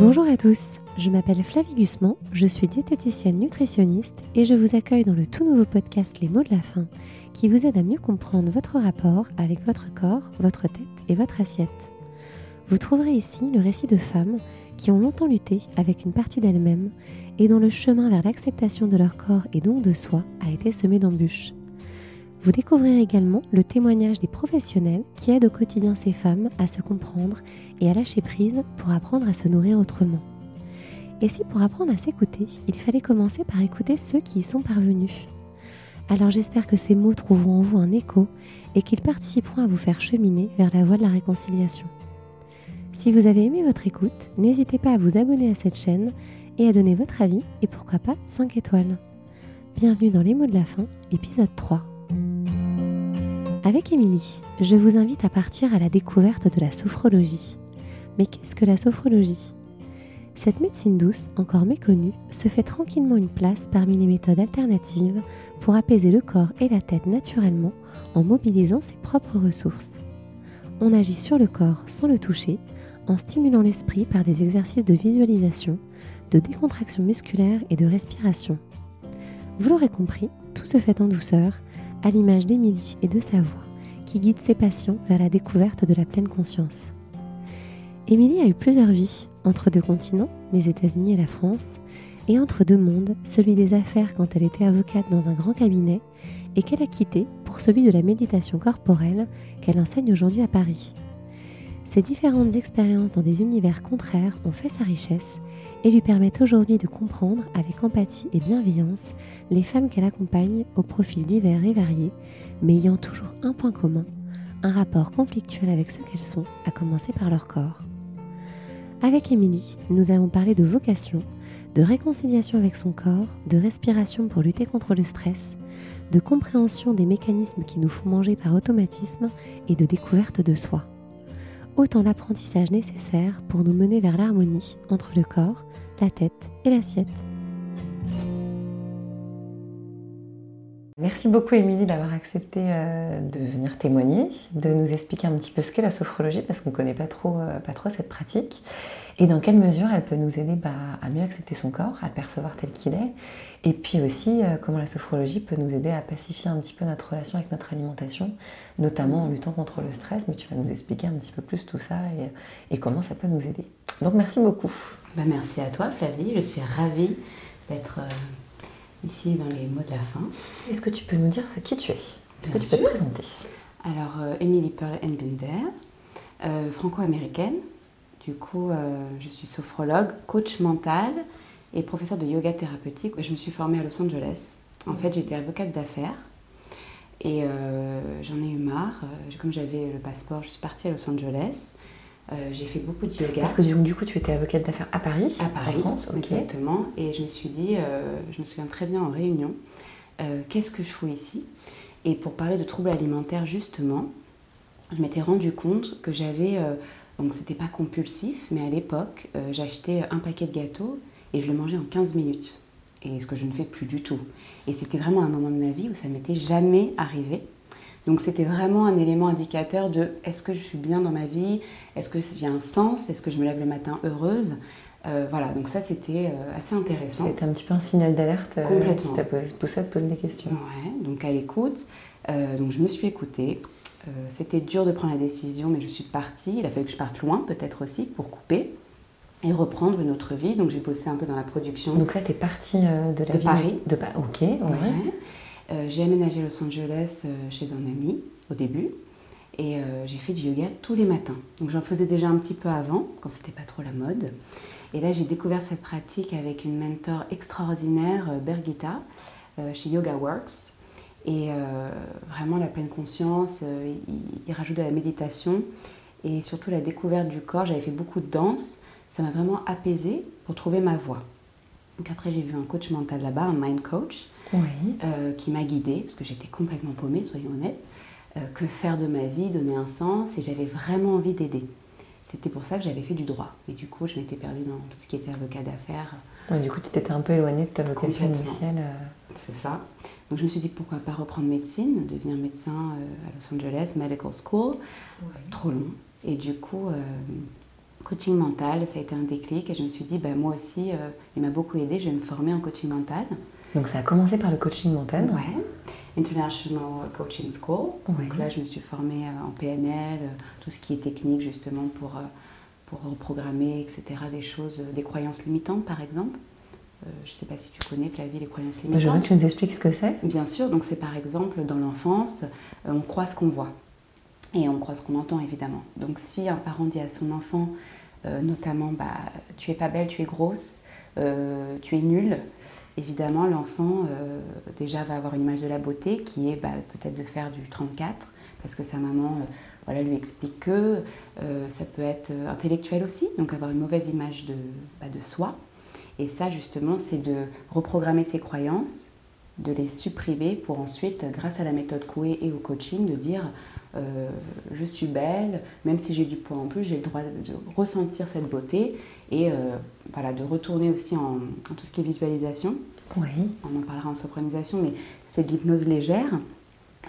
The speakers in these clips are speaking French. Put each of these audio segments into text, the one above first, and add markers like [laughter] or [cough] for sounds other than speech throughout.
Bonjour à tous, je m'appelle Flavie Gusman, je suis diététicienne nutritionniste et je vous accueille dans le tout nouveau podcast Les mots de la faim qui vous aide à mieux comprendre votre rapport avec votre corps, votre tête et votre assiette. Vous trouverez ici le récit de femmes qui ont longtemps lutté avec une partie d'elles-mêmes et dont le chemin vers l'acceptation de leur corps et donc de soi a été semé d'embûches. Vous découvrirez également le témoignage des professionnels qui aident au quotidien ces femmes à se comprendre et à lâcher prise pour apprendre à se nourrir autrement. Et si pour apprendre à s'écouter, il fallait commencer par écouter ceux qui y sont parvenus? Alors j'espère que ces mots trouveront en vous un écho et qu'ils participeront à vous faire cheminer vers la voie de la réconciliation. Si vous avez aimé votre écoute, n'hésitez pas à vous abonner à cette chaîne et à donner votre avis et pourquoi pas 5 étoiles. Bienvenue dans les mots de la fin, épisode 3. Avec Émilie, je vous invite à partir à la découverte de la sophrologie. Mais qu'est-ce que la sophrologie? Cette médecine douce, encore méconnue, se fait tranquillement une place parmi les méthodes alternatives pour apaiser le corps et la tête naturellement en mobilisant ses propres ressources. On agit sur le corps sans le toucher, en stimulant l'esprit par des exercices de visualisation, de décontraction musculaire et de respiration. Vous l'aurez compris, tout se fait en douceur, à l'image d'Émilie et de sa voix, qui guide ses patients vers la découverte de la pleine conscience. Émilie a eu plusieurs vies, entre deux continents, les États-Unis et la France, et entre deux mondes, celui des affaires quand elle était avocate dans un grand cabinet, et qu'elle a quitté pour celui de la méditation corporelle qu'elle enseigne aujourd'hui à Paris. Ces différentes expériences dans des univers contraires ont fait sa richesse et lui permettent aujourd'hui de comprendre avec empathie et bienveillance les femmes qu'elle accompagne au profil divers et variés, mais ayant toujours un point commun, un rapport conflictuel avec ce qu'elles sont, à commencer par leur corps. Avec Émilie, nous avons parlé de vocation, de réconciliation avec son corps, de respiration pour lutter contre le stress, de compréhension des mécanismes qui nous font manger par automatisme et de découverte de soi autant d'apprentissages nécessaires pour nous mener vers l'harmonie entre le corps, la tête et l'assiette. Merci beaucoup Émilie d'avoir accepté euh, de venir témoigner, de nous expliquer un petit peu ce qu'est la sophrologie parce qu'on ne connaît pas trop, euh, pas trop cette pratique et dans quelle mesure elle peut nous aider bah, à mieux accepter son corps, à le percevoir tel qu'il est et puis aussi euh, comment la sophrologie peut nous aider à pacifier un petit peu notre relation avec notre alimentation, notamment en luttant contre le stress, mais tu vas nous expliquer un petit peu plus tout ça et, comment ça peut nous aider. Donc merci beaucoup. Bah, merci à toi Flavie, je suis ravie d'être ici dans les mots de la fin. Est-ce que tu peux nous dire qui tu es? Est-ce que tu peux te présenter? Alors, euh, Emily Pearl Enbender, euh, franco-américaine. Du coup, euh, je suis sophrologue, coach mental et professeur de yoga thérapeutique. Je me suis formée à Los Angeles. En fait, j'étais avocate d'affaires et j'en ai eu marre. Comme j'avais le passeport, je suis partie à Los Angeles. Euh, j'ai fait beaucoup de yoga. Parce que du, coup, tu étais avocate d'affaires à Paris À Paris, en France, exactement. Et je me suis dit, euh, je me souviens très bien en réunion, euh, qu'est-ce que je fous ici? Et pour parler de troubles alimentaires, justement, je m'étais rendu compte que j'avais, donc c'était pas compulsif, mais à l'époque, j'achetais un paquet de gâteaux et je le mangeais en 15 minutes. Et ce que je ne fais plus du tout. Et c'était vraiment un moment de ma vie où ça m'était jamais arrivé. Donc c'était vraiment un élément indicateur de est-ce que je suis bien dans ma vie, est-ce que j'ai un sens, est-ce que je me lève le matin heureuse? Euh, voilà, donc ça c'était euh, assez intéressant. C'était un petit peu un signal d'alerte euh, Complètement. qui t'a poussé à te poser des questions. Ouais, donc à l'écoute, donc je me suis écoutée. C'était dur de prendre la décision, mais je suis partie. Il a fallu que je parte loin, peut-être aussi, pour couper et reprendre une autre vie. Donc j'ai bossé un peu dans la production. Donc là, tu es partie de la de Paris. De Paris. Ok, ouais. Euh, j'ai aménagé Los Angeles euh, chez un ami au début et euh, j'ai fait du yoga tous les matins. Donc j'en faisais déjà un petit peu avant, quand c'était pas trop la mode. Et là, j'ai découvert cette pratique avec une mentor extraordinaire, Bergita, chez Yoga Works. Et vraiment, la pleine conscience, il, rajoute de la méditation et surtout la découverte du corps. J'avais fait beaucoup de danse. Ça m'a vraiment apaisée pour trouver ma voie. Donc après, j'ai vu un coach mental là-bas, un mind coach, euh, qui m'a guidée, parce que j'étais complètement paumée, soyons honnêtes. Euh, que faire de ma vie, donner un sens, et j'avais vraiment envie d'aider. C'était pour ça que j'avais fait du droit. Et du coup, je m'étais perdue dans tout ce qui était avocat d'affaires. du coup, tu t'étais un peu éloignée de ta vocation initiale. Euh. C'est ça. Donc je me suis dit pourquoi pas reprendre médecine, devenir médecin à Los Angeles, Medical School. Trop long. Et du coup, coaching mental, ça a été un déclic et je me suis dit, bah, moi aussi, euh, il m'a beaucoup aidé, je vais me former en coaching mental. Donc ça a commencé par le coaching mental Ouais, International Coaching School. Donc là, je me suis formée euh, en PNL, euh, tout ce qui est technique justement pour, pour reprogrammer, etc. Des choses, des croyances limitantes par exemple. Je ne sais pas si tu connais, Flavie, les croyances limitantes. Je veux que tu nous expliques ce que c'est. Bien sûr, donc c'est par exemple dans l'enfance, on croit ce qu'on voit. Et on croit ce qu'on entend évidemment. Donc si un parent dit à son enfant, euh, notamment bah, tu es pas belle, tu es grosse, euh, tu es nulle, évidemment l'enfant euh, déjà va avoir une image de la beauté qui est bah, peut-être de faire du 34 parce que sa maman voilà, lui explique que ça peut être intellectuel aussi, donc avoir une mauvaise image de, bah, de soi. Et ça justement c'est de reprogrammer ses croyances, de les supprimer pour ensuite, grâce à la méthode Coué et au coaching, de dire euh, je suis belle, même si j'ai du poids en plus, j'ai le droit de ressentir cette beauté et euh, voilà, de retourner aussi en, tout ce qui est visualisation. Oui. On en parlera en sopranisation, mais c'est de l'hypnose légère,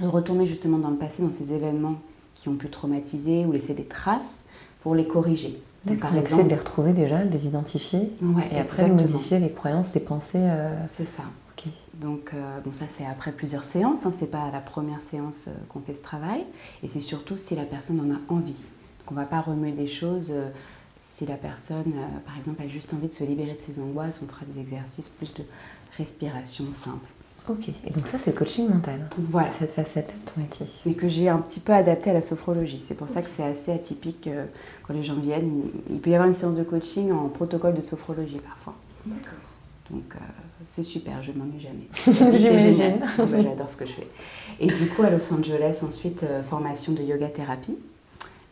de retourner justement dans le passé, dans ces événements qui ont pu traumatiser ou laisser des traces pour les corriger. D'accord, exemple, de les retrouver déjà, de les identifier, et après de modifier les croyances, les pensées. Euh, c'est ça. Donc, euh, bon, ça c'est après plusieurs séances, hein, c'est pas à la première séance euh, qu'on fait ce travail, et c'est surtout si la personne en a envie. Donc, on va pas remuer des choses. Si la personne, par exemple, a juste envie de se libérer de ses angoisses, on fera des exercices plus de respiration simple. Ok, et donc ça c'est le coaching mental. Voilà. Cette facette de ton métier. Mais que j'ai un petit peu adapté à la sophrologie. C'est pour ça que c'est assez atypique quand les gens viennent. Il peut y avoir une séance de coaching en protocole de sophrologie parfois. D'accord. Donc c'est super, je m'ennuie jamais. [laughs] J'imagine. Ah bah, j'adore ce que je fais. Et du coup, à Los Angeles, ensuite, euh, formation de yoga thérapie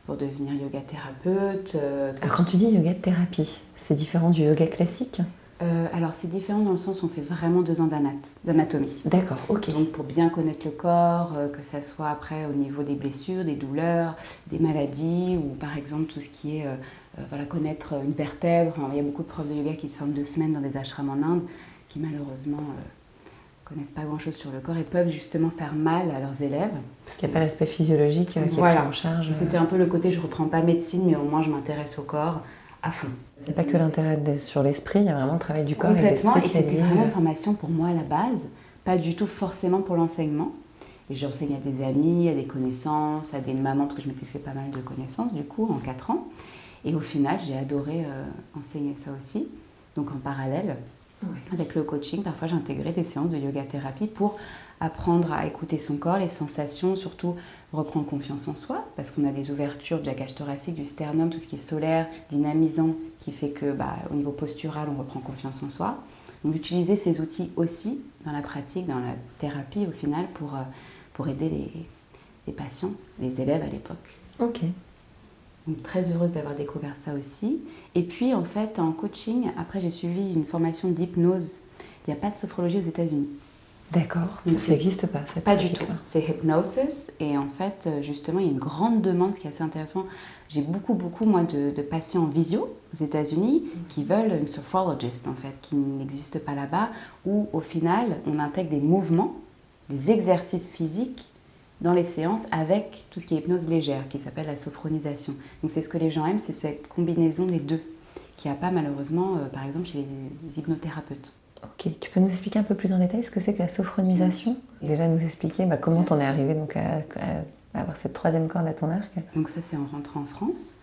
pour devenir yoga thérapeute. Euh, alors, quand tu dis yoga thérapie, c'est différent du yoga classique? Euh, alors c'est différent dans le sens où on fait vraiment deux ans d'anatomie. D'accord, ok. Donc pour bien connaître le corps, que ça soit après au niveau des blessures, des douleurs, des maladies, ou par exemple tout ce qui est voilà, connaître une vertèbre. il y a beaucoup de profs de yoga qui se forment deux semaines dans des ashrams en Inde qui malheureusement euh, connaissent pas grand-chose sur le corps et peuvent justement faire mal à leurs élèves. Parce qu'il n'y a pas l'aspect physiologique euh, qui est pris en charge. C'était un peu le côté je reprends pas médecine, mais au moins je m'intéresse au corps à fond. C'est pas que l'intérêt sur l'esprit, il y a vraiment le travail du corps. Complètement, et, c'était vraiment une formation pour moi à la base, pas du tout forcément pour l'enseignement. Et j'enseigne à des amis, à des connaissances, à des mamans, parce que je m'étais fait pas mal de connaissances du coup en 4 ans. Et au final, j'ai adoré euh, enseigner ça aussi. Donc en parallèle, avec le coaching, parfois j'ai intégré des séances de yoga thérapie pour apprendre à écouter son corps, les sensations, surtout reprendre confiance en soi, parce qu'on a des ouvertures de la cage thoracique, du sternum, tout ce qui est solaire, dynamisant, qui fait que bah, au niveau postural, on reprend confiance en soi. Donc utiliser ces outils aussi dans la pratique, dans la thérapie au final, pour, euh, pour aider les, les patients, les élèves à l'époque. Ok très heureuse d'avoir découvert ça aussi. Et puis en fait en coaching, après j'ai suivi une formation d'hypnose. Il n'y a pas de sophrologie aux États-Unis. D'accord. Donc ça n'existe pas. Pas du tout. C'est hypnosis et en fait euh, justement il y a une grande demande, ce qui est assez intéressant. J'ai beaucoup beaucoup moi de, patients en visio aux États-Unis qui veulent une sophrologist en fait, qui n'existe pas là-bas, où au final on intègre des mouvements, des exercices physiques dans les séances avec tout ce qui est hypnose légère, qui s'appelle la sophronisation. Donc c'est ce que les gens aiment, c'est cette combinaison des deux, qui n'y a pas malheureusement, euh, par exemple, chez les, hypnothérapeutes. Ok, tu peux nous expliquer un peu plus en détail ce que c'est que la sophronisation Déjà nous expliquer bah, comment on est arrivé donc à, avoir cette troisième corde à ton arc. Donc ça c'est en rentrant en France,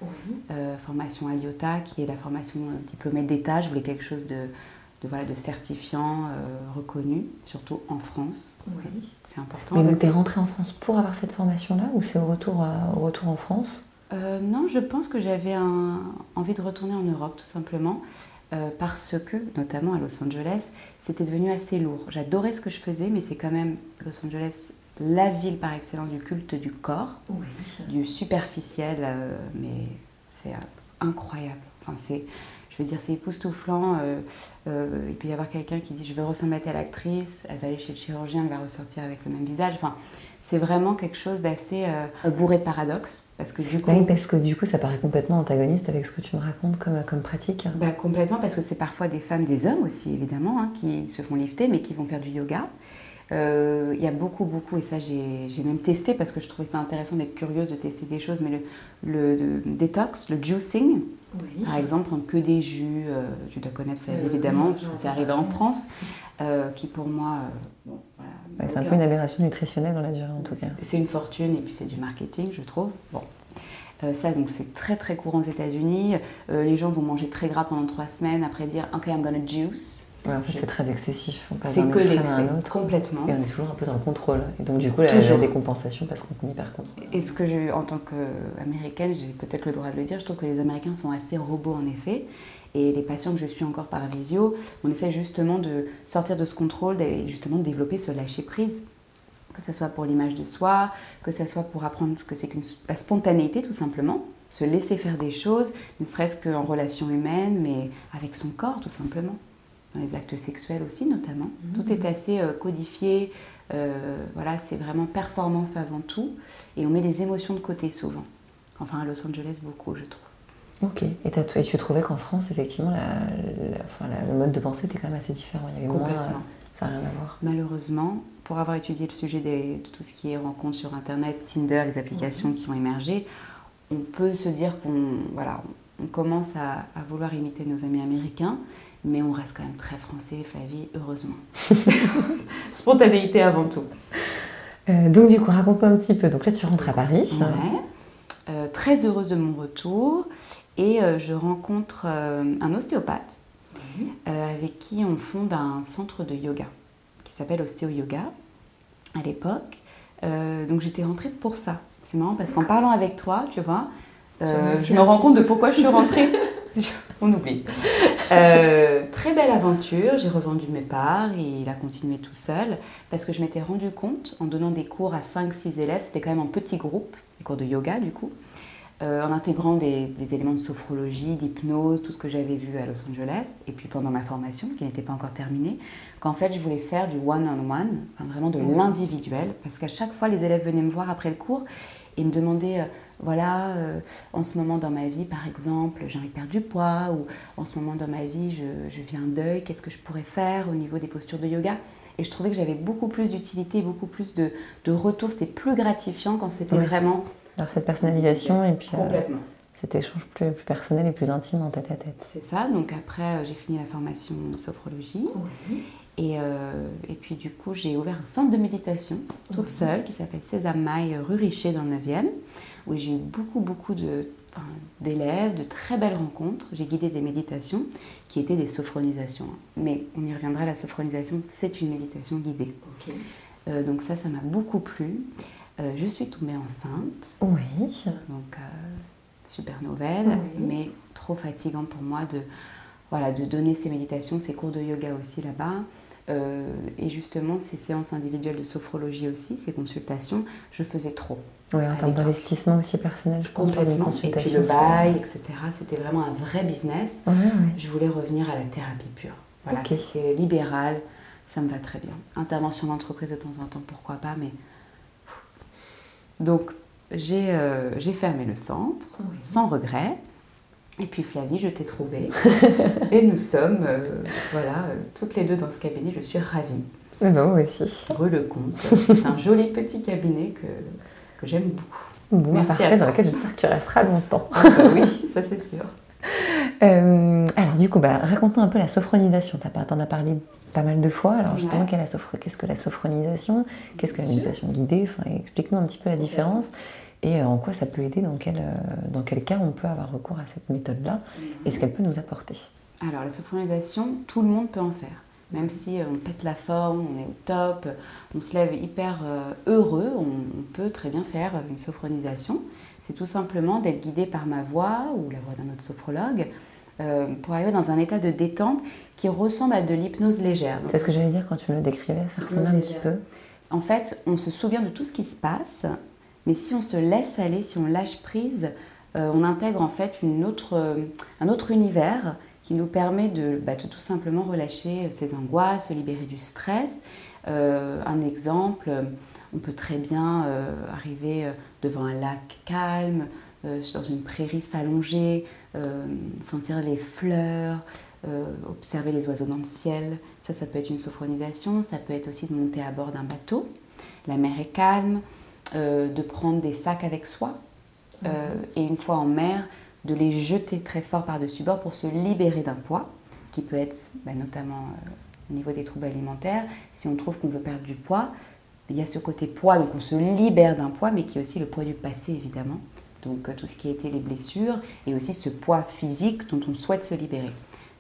euh, formation à l'IOTA qui est la formation euh, diplômée d'État. Je voulais quelque chose de de, voilà, de certifiants euh, reconnus, surtout en France. Oui. C'est important. Mais donc, tu es rentrée en France pour avoir cette formation-là ou c'est au retour, au retour en France? Euh, Non, je pense que j'avais envie de retourner en Europe, tout simplement. Euh, parce que, notamment à Los Angeles, c'était devenu assez lourd. J'adorais ce que je faisais, mais c'est quand même Los Angeles, la ville par excellence du culte du corps, du superficiel, mais c'est incroyable. Enfin, c'est je veux dire, c'est époustouflant. Euh, euh, il peut y avoir quelqu'un qui dit Je veux ressembler à telle actrice, elle va aller chez le chirurgien, elle va ressortir avec le même visage. Enfin, c'est vraiment quelque chose d'assez euh, bourré de paradoxes. Parce que du coup. Oui, parce que du coup, ça paraît complètement antagoniste avec ce que tu me racontes comme, comme pratique. Bah, complètement, parce que c'est parfois des femmes, des hommes aussi, évidemment, hein, qui se font lifter, mais qui vont faire du yoga. Il y a beaucoup, beaucoup, et ça j'ai même testé parce que je trouvais ça intéressant d'être curieuse de tester des choses, mais le, le, détox, le juicing, par exemple, prendre que des jus, tu dois connaître évidemment, parce que c'est arrivé en France, qui pour moi... Bon, c'est un peu une aberration nutritionnelle dans la durée en tout cas. C'est une fortune et puis c'est du marketing, je trouve. Bon. Euh, ça, donc, c'est très très courant aux États-Unis. Euh, les gens vont manger très gras pendant trois semaines, après dire OK, I'm gonna juice. Ouais, en fait, c'est très excessif. C'est que l'excès, complètement. Et on est toujours un peu dans le contrôle. Et donc, du coup, la, la décompensation parce qu'on y perd compte. Et ce que je, en tant qu'américaine, j'ai peut-être le droit de le dire, je trouve que les Américains sont assez robots en effet. Et les patients que je suis encore par visio, on essaie justement de sortir de ce contrôle et justement de développer ce lâcher-prise. Que ce soit pour l'image de soi, que ce soit pour apprendre ce que c'est qu'une la spontanéité tout simplement, se laisser faire des choses, ne serait-ce qu'en relation humaine, mais avec son corps tout simplement. Dans les actes sexuels aussi notamment. Mmh. Tout est assez euh, codifié, euh, voilà, c'est vraiment performance avant tout, et on met les émotions de côté souvent. Enfin à Los Angeles beaucoup je trouve. Ok. Et, tu trouvais qu'en France, effectivement, le mode de pensée était quand même assez différent. Il y avait Moins, ça n'a rien à voir. Malheureusement, pour avoir étudié le sujet de tout ce qui est rencontres sur Internet, Tinder, les applications qui ont émergé, on peut se dire qu'on voilà, on commence à, vouloir imiter nos amis américains, mais on reste quand même très français, Flavie, heureusement. [laughs] Spontanéité avant tout. Euh, donc du coup, raconte-moi un petit peu. Donc là, tu rentres à Paris. Ouais. Euh, très heureuse de mon retour et euh, je rencontre euh, un ostéopathe euh, avec qui on fonde un centre de yoga qui s'appelle Ostéo Yoga à l'époque. donc j'étais rentrée pour ça. C'est marrant parce qu'en parlant avec toi, tu vois, je me rends compte de pourquoi je suis rentrée. [laughs] on oublie. très belle aventure, j'ai revendu mes parts et il a continué tout seul parce que je m'étais rendu compte en donnant des cours à 5-6 élèves, c'était quand même en petit groupe, des cours de yoga du coup, euh, en intégrant des, éléments de sophrologie, d'hypnose, tout ce que j'avais vu à Los Angeles, et puis pendant ma formation, qui n'était pas encore terminée, qu'en fait je voulais faire du one-on-one, vraiment de l'individuel, parce qu'à chaque fois les élèves venaient me voir après le cours et me demandaient, euh, voilà, euh, en ce moment dans ma vie par exemple, j'ai envie de perdre du poids, ou en ce moment dans ma vie je, je un deuil, qu'est-ce que je pourrais faire au niveau des postures de yoga? Et je trouvais que j'avais beaucoup plus d'utilité, beaucoup plus de, de retour. C'était plus gratifiant quand c'était vraiment alors cette personnalisation et puis euh, cet échange plus, plus, personnel et plus intime en tête à tête. C'est ça, donc après euh, j'ai fini la formation sophrologie. Et, euh, et, puis du coup, j'ai ouvert un centre de méditation toute seule qui s'appelle Sésame Maille rue Richer dans le 9e, où j'ai eu beaucoup, beaucoup d'élèves, de, très belles rencontres. J'ai guidé des méditations qui étaient des sophronisations. Mais on y reviendra, la sophronisation, c'est une méditation guidée. donc ça, ça m'a beaucoup plu. Euh, je suis tombée enceinte. Oui. Donc, euh, super nouvelle, mais trop fatigant pour moi de, voilà, de donner ces méditations, ces cours de yoga aussi là-bas. Euh, et justement, ces séances individuelles de sophrologie aussi, ces consultations, je faisais trop. Oui, en termes d'investissement aussi personnel, je. Complètement. Et puis le bail, etc. C'était vraiment un vrai business. Je voulais revenir à la thérapie pure. Voilà, c'était libéral, ça me va très bien. Intervention d'entreprise de temps en temps, pourquoi pas, mais donc euh, j'ai fermé le centre sans regret. Et puis Flavie, je t'ai trouvée. [laughs] et nous sommes, euh, voilà, euh, toutes les deux dans ce cabinet. Je suis ravie. Eh ben, moi aussi. Rue le Comte. C'est un joli petit cabinet que, que j'aime beaucoup. Bon, Merci parfait, dans lequel j'espère que tu resteras longtemps. Ah bah oui, ça c'est sûr. [laughs] alors du coup, bah, raconte-nous un peu la sophronisation. Tu en as parlé pas mal de fois. Alors justement, qu'est-ce que la sophronisation? Qu'est-ce que la méditation guidée? Enfin, Explique-nous un petit peu la différence et euh, en quoi ça peut aider, dans quel, euh, dans quel cas on peut avoir recours à cette méthode-là et ce qu'elle peut nous apporter? Alors la sophronisation, tout le monde peut en faire. Même si euh, on pète la forme, on est au top, on se lève hyper heureux, on, peut très bien faire une sophronisation. C'est tout simplement d'être guidé par ma voix ou la voix d'un autre sophrologue pour arriver dans un état de détente qui ressemble à de l'hypnose légère. C'est ce que j'allais dire quand tu me le décrivais, ça ressemble un petit peu. En fait, on se souvient de tout ce qui se passe, mais si on se laisse aller, si on lâche prise, euh, on intègre en fait une autre, euh, un autre univers qui nous permet de, bah, tout simplement relâcher ses angoisses, se libérer du stress. Euh, un exemple, on peut très bien arriver devant un lac calme, dans une prairie s'allonger, sentir les fleurs, observer les oiseaux dans le ciel. Ça, ça peut être une sophronisation. Ça peut être aussi de monter à bord d'un bateau. La mer est calme, de prendre des sacs avec soi. et une fois en mer, de les jeter très fort par-dessus bord pour se libérer d'un poids, qui peut être bah, notamment au niveau des troubles alimentaires. Si on trouve qu'on veut perdre du poids, il y a ce côté poids, donc on se libère d'un poids, mais qui est aussi le poids du passé, évidemment. Donc euh, tout ce qui a été les blessures, et aussi ce poids physique dont on souhaite se libérer.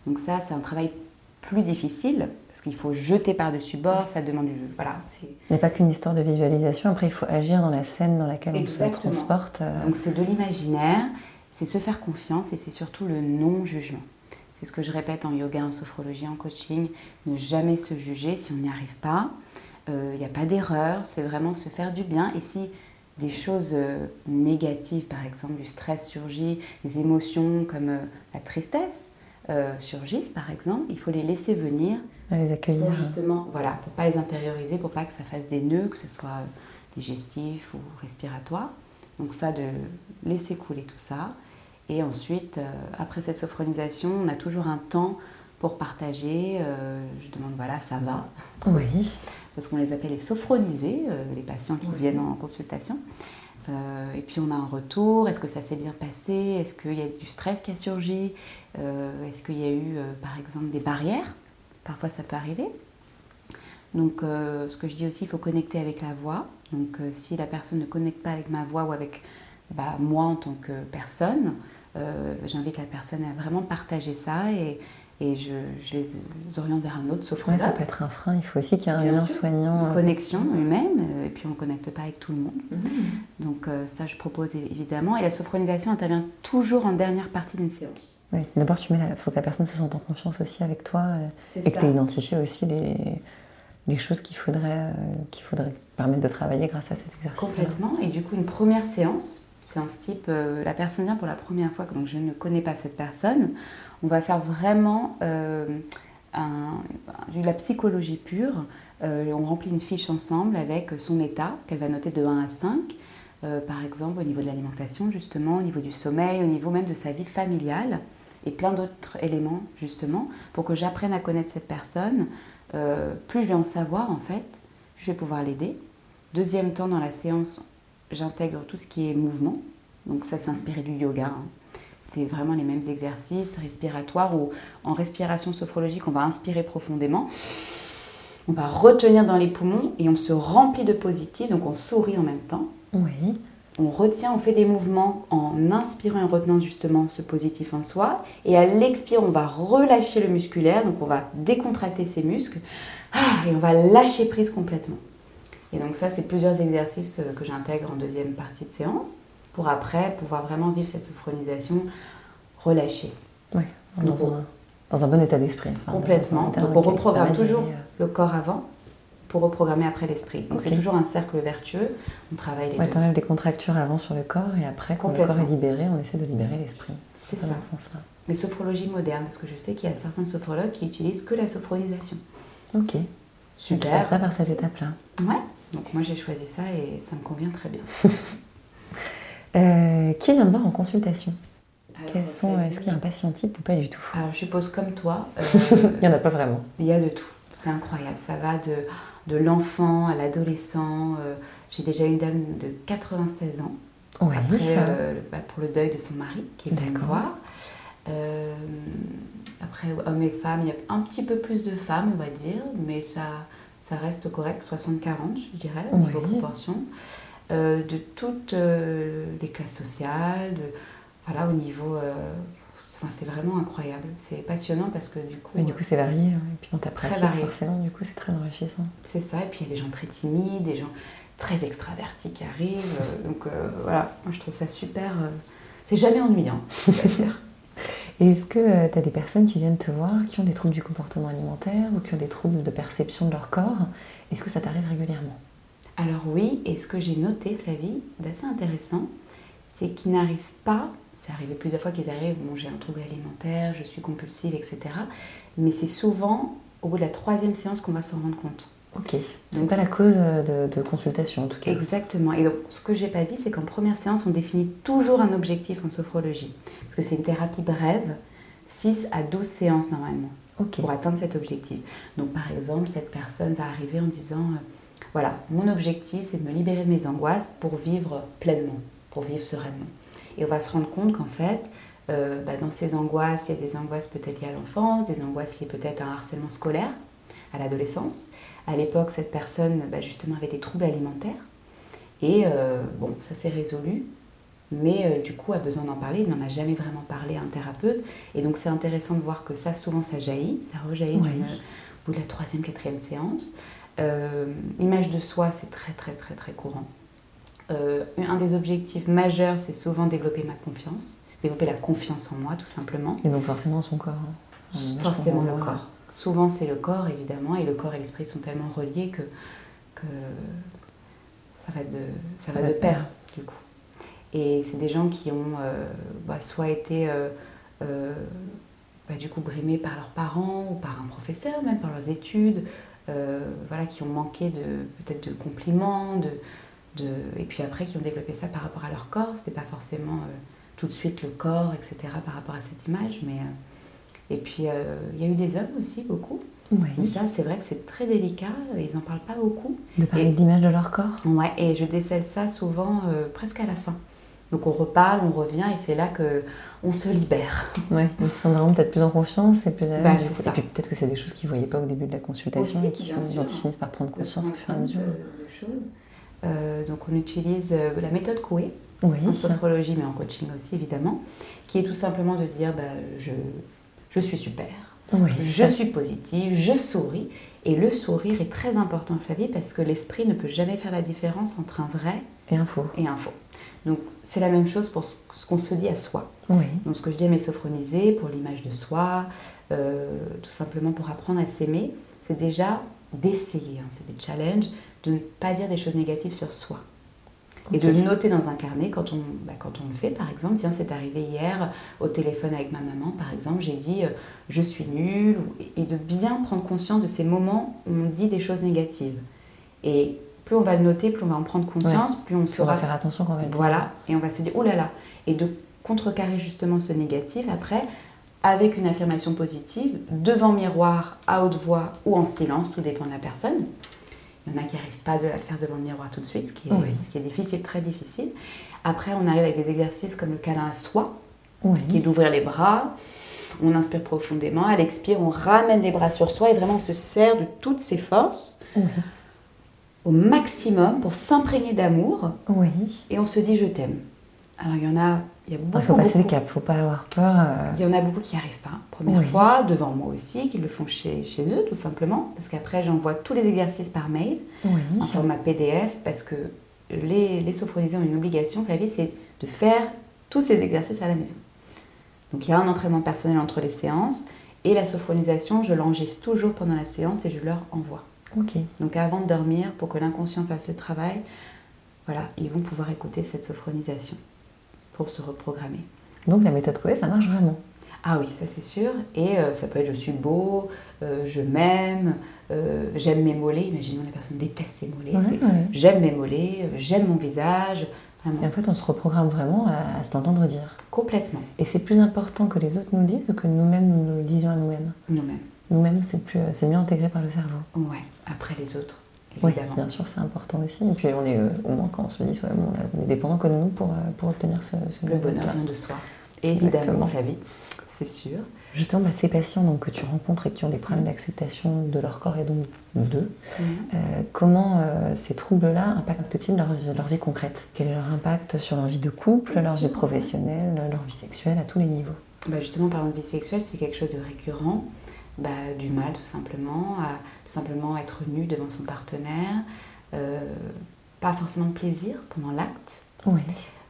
Donc ça, c'est un travail plus difficile, parce qu'il faut jeter par-dessus bord, ça demande... Voilà, Il n'y a pas qu'une histoire de visualisation, après il faut agir dans la scène dans laquelle on se transporte. Euh. Donc c'est de l'imaginaire, c'est se faire confiance, et c'est surtout le non-jugement. C'est ce que je répète en yoga, en sophrologie, en coaching, ne jamais se juger si on n'y arrive pas. Il euh, n'y a pas d'erreur, c'est vraiment se faire du bien. Et si des choses euh, négatives, par exemple du stress surgit, des émotions comme la tristesse surgissent, par exemple, il faut les laisser venir. les accueillir. justement, voilà, pour pas les intérioriser, pour pas que ça fasse des nœuds, que ce soit digestif ou respiratoire. Donc ça, de laisser couler tout ça. Et ensuite, après cette sophronisation, on a toujours un temps pour partager. je demande, voilà, ça va. Oui parce qu'on les appelle les sophronisés, euh, les patients qui viennent en consultation. Euh, et puis on a un retour, est-ce que ça s'est bien passé? Est-ce qu'il y a du stress qui a surgi? Euh, Est-ce qu'il y a eu par exemple des barrières? Parfois ça peut arriver. Donc ce que je dis aussi, il faut connecter avec la voix. Donc si la personne ne connecte pas avec ma voix ou avec bah, moi en tant que personne, j'invite la personne à vraiment partager ça et je, les oriente vers un autre sophrologue. ça peut être un frein, il faut aussi qu'il y ait un lien soignant. Une euh, connexion humaine, euh, et puis on ne connecte pas avec tout le monde. Mhm. Donc euh, ça, je propose évidemment. Et la sophronisation intervient toujours en dernière partie d'une séance. Oui, d'abord, il faut que la personne se sente en confiance aussi avec toi et que tu aies identifié aussi les, les choses qu'il faudrait, qu'il faudrait permettre de travailler grâce à cet exercice. Complètement. Et du coup, une première séance, séance type, la personne vient pour la première fois, donc je ne connais pas cette personne on va faire vraiment euh, la psychologie pure. Euh, on remplit une fiche ensemble avec son état, qu'elle va noter de 1 à 5. Euh, par exemple, au niveau de l'alimentation, justement, au niveau du sommeil, au niveau même de sa vie familiale, et plein d'autres éléments, justement, pour que j'apprenne à connaître cette personne. plus je vais en savoir, en fait, je vais pouvoir l'aider. Deuxième temps, dans la séance, j'intègre tout ce qui est mouvement. Donc ça, c'est inspiré du yoga. Hein c'est vraiment les mêmes exercices respiratoires où en respiration sophrologique, on va inspirer profondément. On va retenir dans les poumons et on se remplit de positif, donc on sourit en même temps. Oui. On retient, on fait des mouvements en inspirant et en retenant justement ce positif en soi. Et à l'expire, on va relâcher le musculaire, donc on va décontracter ses muscles ah, et on va lâcher prise complètement. Et donc ça, c'est plusieurs exercices euh, que j'intègre en deuxième partie de séance pour après pouvoir vraiment vivre cette sophronisation relâchée. Oui, dans, un, bon état d'esprit. complètement. Donc on reprogramme toujours euh, le corps avant pour reprogrammer après l'esprit. Donc c'est toujours un cercle vertueux. On travaille les ouais, enlèves des contractures avant sur le corps et après, quand le corps est libéré, on essaie de libérer l'esprit. C'est ça. sens-là. Mais sophrologie moderne, parce que je sais qu'il y a certains sophrologues qui utilisent que la sophronisation. Ok. Super. Tu ça par cette étape-là. Ouais. Donc moi j'ai choisi ça et ça me convient très bien. [laughs] Euh, qui vient me voir en consultation Quels sont, Est-ce qu'il y a un patient type ou pas du tout Alors, je suppose comme toi. Euh, [laughs] il n'y en a pas vraiment. Il y a de tout. C'est incroyable. Ça va de, de l'enfant à l'adolescent. Euh, j'ai déjà une dame de 96 ans. Ouais, après, bah, pour le deuil de son mari qui est venu me voir. après, hommes et femmes, il y a un petit peu plus de femmes, on va dire, mais ça, ça reste correct, 60-40, je dirais, au niveau proportion. Euh, de toutes euh, les classes sociales, de, voilà, au niveau... Euh, enfin, c'est vraiment incroyable. C'est passionnant parce que du coup... Mais du coup, c'est varié. Hein. Et puis dans ta pratique, forcément, du coup, c'est très enrichissant. C'est ça. Et puis, il y a des gens très timides, des gens très extravertis qui arrivent. donc, voilà, moi, je trouve ça super... c'est jamais ennuyant, dire. [laughs] Et est-ce que tu as des personnes qui viennent te voir, qui ont des troubles du comportement alimentaire ou qui ont des troubles de perception de leur corps? Est-ce que ça t'arrive régulièrement? Alors oui, et ce que j'ai noté, Flavie, d'assez intéressant, c'est qu'ils n'arrivent pas, c'est arrivé plusieurs fois qu'ils arrivent, bon j'ai un trouble alimentaire, je suis compulsive, etc. Mais c'est souvent au bout de la troisième séance qu'on va s'en rendre compte. Ok. C'est pas la cause de, de, consultation en tout cas. Exactement. Et donc, ce que j'ai pas dit, c'est qu'en première séance, on définit toujours un objectif en sophrologie. Parce que c'est une thérapie brève, 6 à 12 séances normalement, pour atteindre cet objectif. Donc, par exemple, cette personne va arriver en disant euh, Voilà, mon objectif, c'est de me libérer de mes angoisses pour vivre pleinement, pour vivre sereinement. Et on va se rendre compte qu'en fait, euh, bah, dans ces angoisses, il y a des angoisses peut-être liées à l'enfance, des angoisses liées peut-être à un harcèlement scolaire, à l'adolescence. À l'époque, cette personne, bah, justement, avait des troubles alimentaires. Et euh, bon, ça s'est résolu, mais euh, du coup, a besoin d'en parler. Il n'en a jamais vraiment parlé à un thérapeute. Et donc, c'est intéressant de voir que ça, souvent, ça jaillit. Ça rejaillit au bout de la troisième, quatrième séance. Image de soi, c'est très, très, très, très courant. un des objectifs majeurs, c'est souvent développer ma confiance développer la confiance en moi, tout simplement. Et donc forcément son corps. Hein. Forcément le corps. Souvent c'est le corps, évidemment, et le corps et l'esprit sont tellement reliés que, que ça va de, ça, va de pair, du coup. Et c'est des gens qui ont euh, bah, soit été euh, euh, bah, du coup brimés par leurs parents ou par un professeur, même par leurs études, voilà, qui ont manqué de peut-être de compliments, de, de, et puis après qui ont développé ça par rapport à leur corps. C'était pas forcément tout de suite le corps, etc., par rapport à cette image. Mais, euh, et puis, euh, il y a eu des hommes aussi, beaucoup. Oui. Mais ça, c'est vrai que c'est très délicat, ils n'en parlent pas beaucoup. De parler de l'image de leur corps Ouais, et je décèle ça souvent euh, presque à la fin. Donc on reparle, on revient, et c'est là que on se libère. Oui, ils se sentent vraiment peut-être plus en confiance et plus à bah, l'aise. et puis peut-être que c'est des choses qu'ils ne voyaient pas au début de la consultation et qui, dont ils finissent par prendre conscience au fur et à mesure. De, choses. donc on utilise la méthode Coué en sophrologie, mais en coaching aussi évidemment, qui est tout simplement de dire bah, je, je suis super, je suis positive, je souris. Et le sourire est très important dans la vie parce que l'esprit ne peut jamais faire la différence entre un vrai et un faux. Et un faux. Donc c'est la même chose pour ce qu'on se dit à soi. Donc ce que je dis à mes sophronisés, pour l'image de soi, euh, tout simplement pour apprendre à s'aimer, c'est déjà d'essayer, hein, c'est des challenges, de ne pas dire des choses négatives sur soi. Et de noter dans un carnet quand on, bah, quand on le fait, par exemple, tiens, c'est arrivé hier au téléphone avec ma maman, par exemple, j'ai dit euh, je suis nulle, et de bien prendre conscience de ces moments où on dit des choses négatives. Et plus on va le noter, plus on va en prendre conscience, plus on saura. faire attention quand on va le dire. Voilà, et on va se dire oh là là. Et de contrecarrer justement ce négatif après avec une affirmation positive, devant miroir, à haute voix ou en silence, tout dépend de la personne. Il y en a qui n'arrivent pas à le faire devant le miroir tout de suite, ce qui est, ce qui est difficile, très difficile. Après, on arrive avec des exercices comme le câlin à soi, qui est d'ouvrir les bras. On inspire profondément. À l'expire, on ramène les bras sur soi et vraiment on se sert de toutes ses forces au maximum pour s'imprégner d'amour. Et on se dit je t'aime. Alors il y en a il faut passer le cap, il faut pas avoir peur. Euh. Il y en a beaucoup qui n'y arrivent pas. Première fois, devant moi aussi, qui le font chez, chez eux, tout simplement. Parce qu'après, j'envoie tous les exercices par mail, en format PDF, parce que les, les sophronisés ont une obligation, Flavie, c'est de faire tous ces exercices à la maison. Donc il y a un entraînement personnel entre les séances, et la sophronisation, je l'enregistre toujours pendant la séance et je leur envoie. Donc avant de dormir, pour que l'inconscient fasse le travail, voilà, ils vont pouvoir écouter cette sophronisation pour se reprogrammer. Donc la méthode Coué, ça marche vraiment ah oui, ça c'est sûr. Et euh, ça peut être je suis beau, euh, je m'aime, euh, j'aime mes mollets. Imaginons les personnes détestent ces mollets. J'aime mes mollets, j'aime mon visage. Et en fait, on se reprogramme vraiment à, se l'entendre dire. Complètement. Et c'est plus important que les autres nous le disent que nous-mêmes nous le disions à nous-mêmes. Nous-mêmes. Nous-mêmes, c'est, plus, c'est mieux intégré par le cerveau. Ouais, après les autres. Oui, bien sûr, c'est important aussi. Et puis on est euh, au moins quand on se dit, ouais, on, est dépendant que de nous pour, euh, pour obtenir ce, ce le bonheur vient de soi. Évidemment, la vie, c'est sûr. Justement, bah, ces patients donc, que tu rencontres et qui ont des problèmes d'acceptation de leur corps et donc d'eux, mmh. euh, comment ces troubles-là impactent-ils leur, leur, vie concrète? Quel est leur impact sur leur vie de couple, leur vie professionnelle, leur vie sexuelle, à tous les niveaux? Bah Justement, parlant de vie sexuelle, c'est quelque chose de récurrent. Bah, du mal tout simplement, à tout simplement être nu devant son partenaire, euh, pas forcément de plaisir pendant l'acte,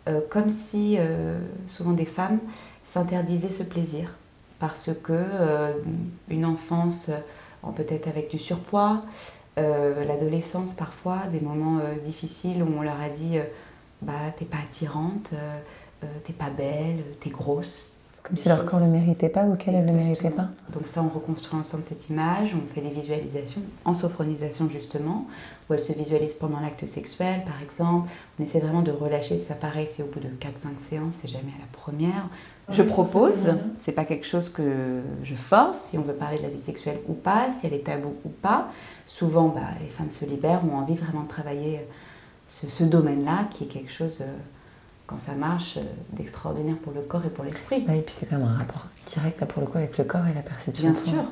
euh, comme si euh, souvent des femmes s'interdisaient ce plaisir parce que une enfance peut-être avec du surpoids, l'adolescence parfois, des moments difficiles où on leur a dit bah t'es pas attirante, t'es pas belle, t'es grosse, Comme si leur corps ne le méritait pas ou qu'elle ne le méritait pas. Donc ça, on reconstruit ensemble cette image, on fait des visualisations en sophronisation justement, où elle se visualise pendant l'acte sexuel par exemple. On essaie vraiment de relâcher, ça pareil, c'est au bout de 4-5 séances, c'est jamais à la première. Je propose, c'est pas quelque chose que je force, si on veut parler de la vie sexuelle ou pas, si elle est taboue ou pas. Souvent, bah, les femmes se libèrent, ont envie vraiment de travailler ce, ce domaine-là, qui est quelque chose... Euh, quand ça marche, euh, d'extraordinaire pour le corps et pour l'esprit. et puis c'est quand même un rapport direct pour le coup avec le corps et la perception. Bien sûr.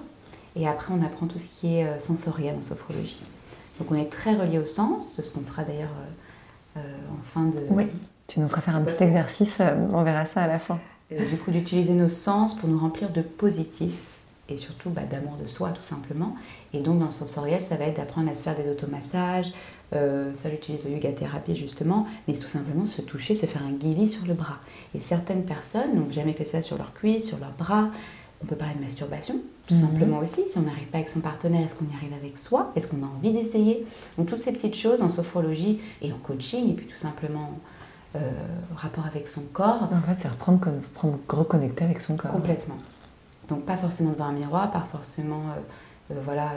Et après, on apprend tout ce qui est euh, sensoriel en sophrologie. Donc on est très relié au sens, ce qu'on fera d'ailleurs euh, en fin de... Oui, tu nous feras faire un petit exercice, on verra ça à la fin. du coup, d'utiliser nos sens pour nous remplir de positif et surtout bah, d'amour de soi tout simplement. Et donc dans le sensoriel, ça va être d'apprendre à se faire des automassages, euh, ça utilise le yoga thérapie justement, mais tout simplement se toucher, se faire un guili sur le bras. Et certaines personnes n'ont jamais fait ça sur leurs cuisses, sur leurs bras. On peut parler de masturbation, tout mhm. simplement aussi. Si on n'arrive pas avec son partenaire, est-ce qu'on y arrive avec soi? Est-ce qu'on a envie d'essayer? Donc toutes ces petites choses en sophrologie et en coaching, et puis tout simplement euh, rapport avec son corps. En fait, c'est reprendre, reprendre, reconnecter avec son corps. Complètement. Donc pas forcément devant un miroir, pas forcément... Euh, voilà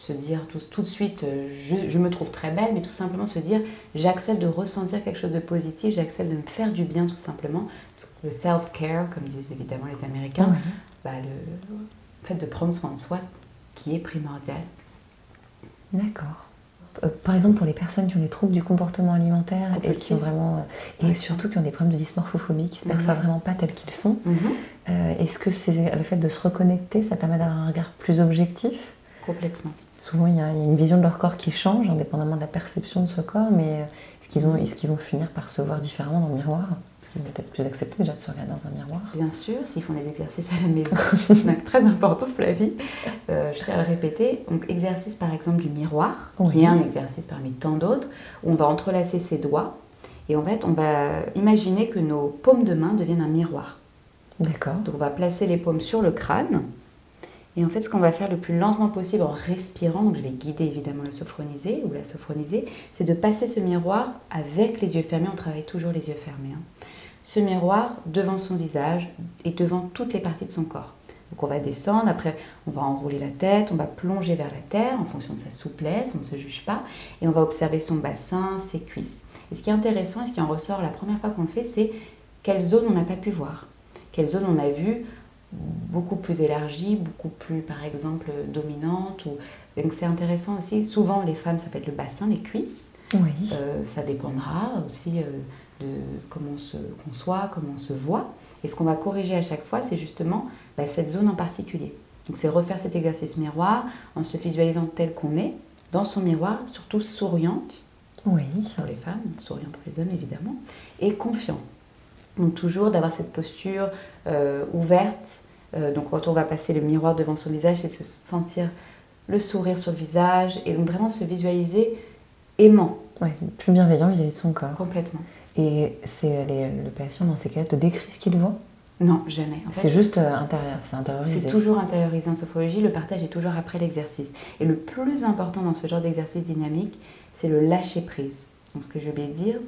se dire tout, tout de suite euh, je, me trouve très belle, mais tout simplement se dire j'accepte de ressentir quelque chose de positif, j'accepte de me faire du bien tout simplement. Le self-care, comme disent évidemment les Américains, bah, le, fait de prendre soin de soi qui est primordial. D'accord. Euh, par exemple, pour les personnes qui ont des troubles du comportement alimentaire et qui ont vraiment euh, et surtout qui ont des problèmes de dysmorphophobie, qui se perçoivent vraiment pas tels qu'ils sont, mhm. est-ce que c'est le fait de se reconnecter, ça permet d'avoir un regard plus objectif? Complètement souvent il y, a, une vision de leur corps qui change, indépendamment de la perception de ce corps, mais est-ce qu'ils, est-ce qu'ils vont finir par se voir différemment dans le miroir Est-ce qu'ils vont peut-être plus accepter déjà de se regarder dans un miroir Bien sûr, s'ils font les exercices à la maison. [laughs] très important, Flavie. Euh, je tiens à le répéter. Donc, exercice par exemple du miroir, qui est un exercice parmi tant d'autres, où on va entrelacer ses doigts et en fait, on va imaginer que nos paumes de main deviennent un miroir. D'accord. Donc, on va placer les paumes sur le crâne et en fait, ce qu'on va faire le plus lentement possible en respirant, donc je vais guider évidemment le sophronisé ou la sophronisée, c'est de passer ce miroir avec les yeux fermés. On travaille toujours les yeux fermés. Hein. Ce miroir devant son visage et devant toutes les parties de son corps. Donc on va descendre, après on va enrouler la tête, on va plonger vers la terre en fonction de sa souplesse, on ne se juge pas, et on va observer son bassin, ses cuisses. Et ce qui est intéressant et ce qui en ressort la première fois qu'on le fait, c'est quelle zone on n'a pas pu voir, quelle zone on a vu beaucoup plus élargie, beaucoup plus par exemple dominante. Ou... Donc c'est intéressant aussi. Souvent les femmes, ça peut être le bassin, les cuisses. Oui. Euh, ça dépendra aussi euh, de comment on se conçoit, comment on se voit. Et ce qu'on va corriger à chaque fois, c'est justement bah, cette zone en particulier. Donc c'est refaire cet exercice miroir en se visualisant tel qu'on est, dans son miroir, surtout souriante. Oui. Pour les femmes, souriant pour les hommes évidemment, et confiant. Donc toujours d'avoir cette posture euh, ouverte. Euh, donc quand on va passer le miroir devant son visage, c'est de se sentir le sourire sur le visage et donc vraiment se visualiser aimant. Ouais, plus bienveillant vis-à-vis de son corps. Complètement. Et c'est le patient dans ces cas-là te décrit ce qu'il voit? Non, jamais. c'est juste euh, intérieur, c'est intériorisé. C'est toujours intériorisé en sophrologie, le partage est toujours après l'exercice. Et le plus important dans ce genre d'exercice dynamique, c'est le lâcher prise. Donc ce que je vais dire,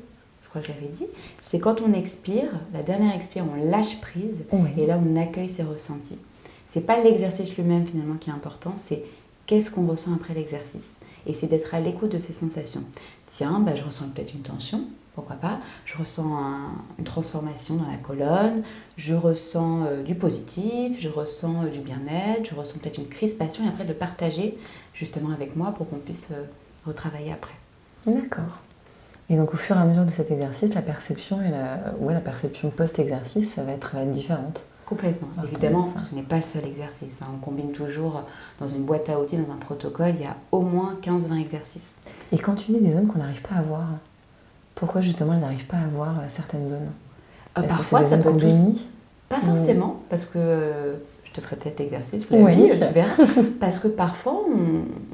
crois que je l'avais dit, c'est quand on expire, la dernière expire, on lâche prise et là on accueille ses ressentis. C'est pas l'exercice lui-même finalement qui est important, c'est qu'est-ce qu'on ressent après l'exercice. Et c'est d'être à l'écoute de ses sensations. Tiens, bah, je ressens peut-être une tension, pourquoi pas. Je ressens une transformation dans la colonne, je ressens euh, du positif, je ressens euh, du bien-être, je ressens peut-être une crispation et après de le partager justement avec moi pour qu'on puisse euh, retravailler après. D'accord. Et donc au fur et à mesure de cet exercice, la perception et la, ouais, la perception post-exercice, ça va être, différente. Complètement. Évidemment, ce n'est pas le seul exercice. Hein. On combine toujours dans une boîte à outils, dans un protocole, il y a au moins 15-20 exercices. Et quand tu dis des zones qu'on n'arrive pas à voir, pourquoi justement elles n'arrivent pas à voir euh, certaines zones? Euh, Parfois, ça peut tous... Pas forcément, parce que te ferai peut-être l'exercice, oui, [laughs] Parce que parfois,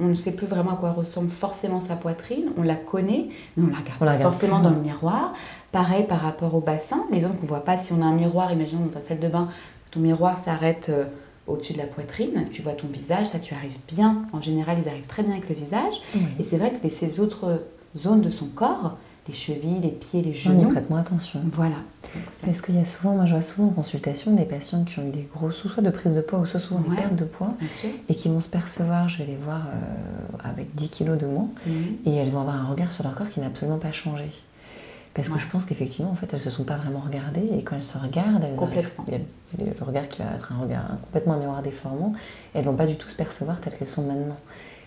on, ne sait plus vraiment à quoi ressemble forcément sa poitrine. On la connaît, mais on la regarde, pas forcément dans le miroir. Pareil par rapport au bassin. Les zones qu'on ne voit pas, si on a un miroir, imaginons dans sa salle de bain, ton miroir s'arrête euh, au-dessus de la poitrine, tu vois ton visage, ça tu arrives bien. En général, ils arrivent très bien avec le visage. Et c'est vrai que ces autres zones de son corps, les chevilles, les pieds, les genoux. On y prête moins attention. Voilà. Parce qu'il y a souvent, moi je vois souvent en consultation des patients qui ont eu des gros soit de prise de poids ou soit souvent des pertes de poids et qui vont se percevoir, je vais les voir euh, avec 10 kilos de moins mhm. et elles vont avoir un regard sur leur corps qui n'a absolument pas changé. Parce que je pense qu'effectivement, en fait, elles se sont pas vraiment regardées et quand elles se regardent, elles complètement. il y a le regard qui va être un regard complètement un miroir déformant, elles vont pas du tout se percevoir telles qu'elles sont maintenant.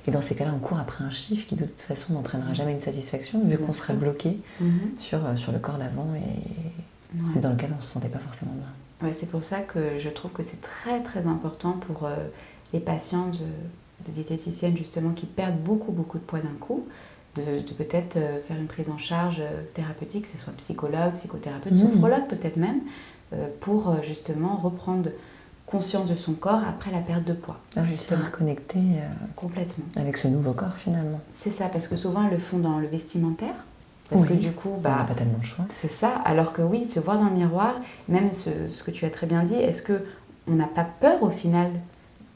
Et dans ces cas-là, on court après un chiffre qui de toute façon n'entraînera jamais une satisfaction vu qu'on serait bloqué mhm. sur, euh, sur le corps d'avant et, dans lequel on ne se sentait pas forcément bien. Ouais, c'est pour ça que je trouve que c'est très très important pour euh, les patients de, de diététiciennes justement qui perdent beaucoup beaucoup de poids d'un coup de, peut-être euh, faire une prise en charge thérapeutique, que ce soit psychologue, psychothérapeute, mmh. sophrologue peut-être même, pour justement reprendre conscience de son corps après la perte de poids. Ah, justement reconnecter euh, complètement avec ce nouveau corps finalement. C'est ça, parce que souvent elles le font dans le vestimentaire. Parce que du coup, bah, on n'a pas tellement de choix. C'est ça. Alors que oui, se voir dans le miroir, même ce, que tu as très bien dit, est-ce que on n'a pas peur au final?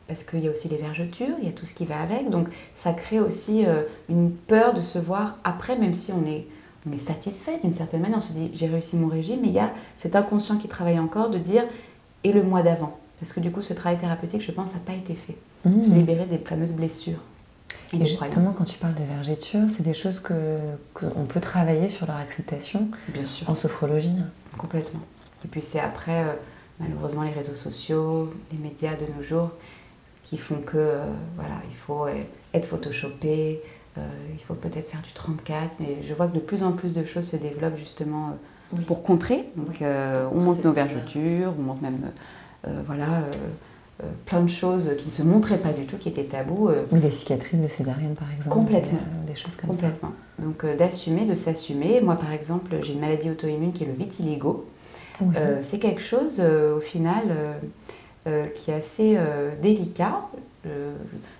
Parce qu'il y a aussi les vergetures, il y a tout ce qui va avec. Donc ça crée aussi euh, une peur de se voir après, même si on est, on est satisfait d'une certaine manière. On se dit j'ai réussi mon régime, mais il y a cet inconscient qui travaille encore de dire et le mois d'avant? Parce que du coup, ce travail thérapeutique, je pense, n'a pas été fait. Mmh. Se libérer des fameuses blessures. Et, justement, quand tu parles de vergéture, c'est des choses qu'on peut travailler sur leur acceptation Bien sûr. en sophrologie. Complètement. Et puis c'est après, euh, malheureusement, les réseaux sociaux, les médias de nos jours, qui font que, euh, voilà, il faut être photoshopé, euh, il faut peut-être faire du 34, mais je vois que de plus en plus de choses se développent justement pour contrer. Donc on monte nos vergetures, on monte même euh, voilà, euh, euh, plein de choses qui ne se montraient pas du tout, qui étaient tabous. Oui, des cicatrices de césarienne, par exemple. Complètement. Des, choses comme complètement. Donc d'assumer, de s'assumer. Moi, par exemple, j'ai une maladie auto-immune qui est le vitiligo. c'est quelque chose, au final, qui est assez délicat. Euh,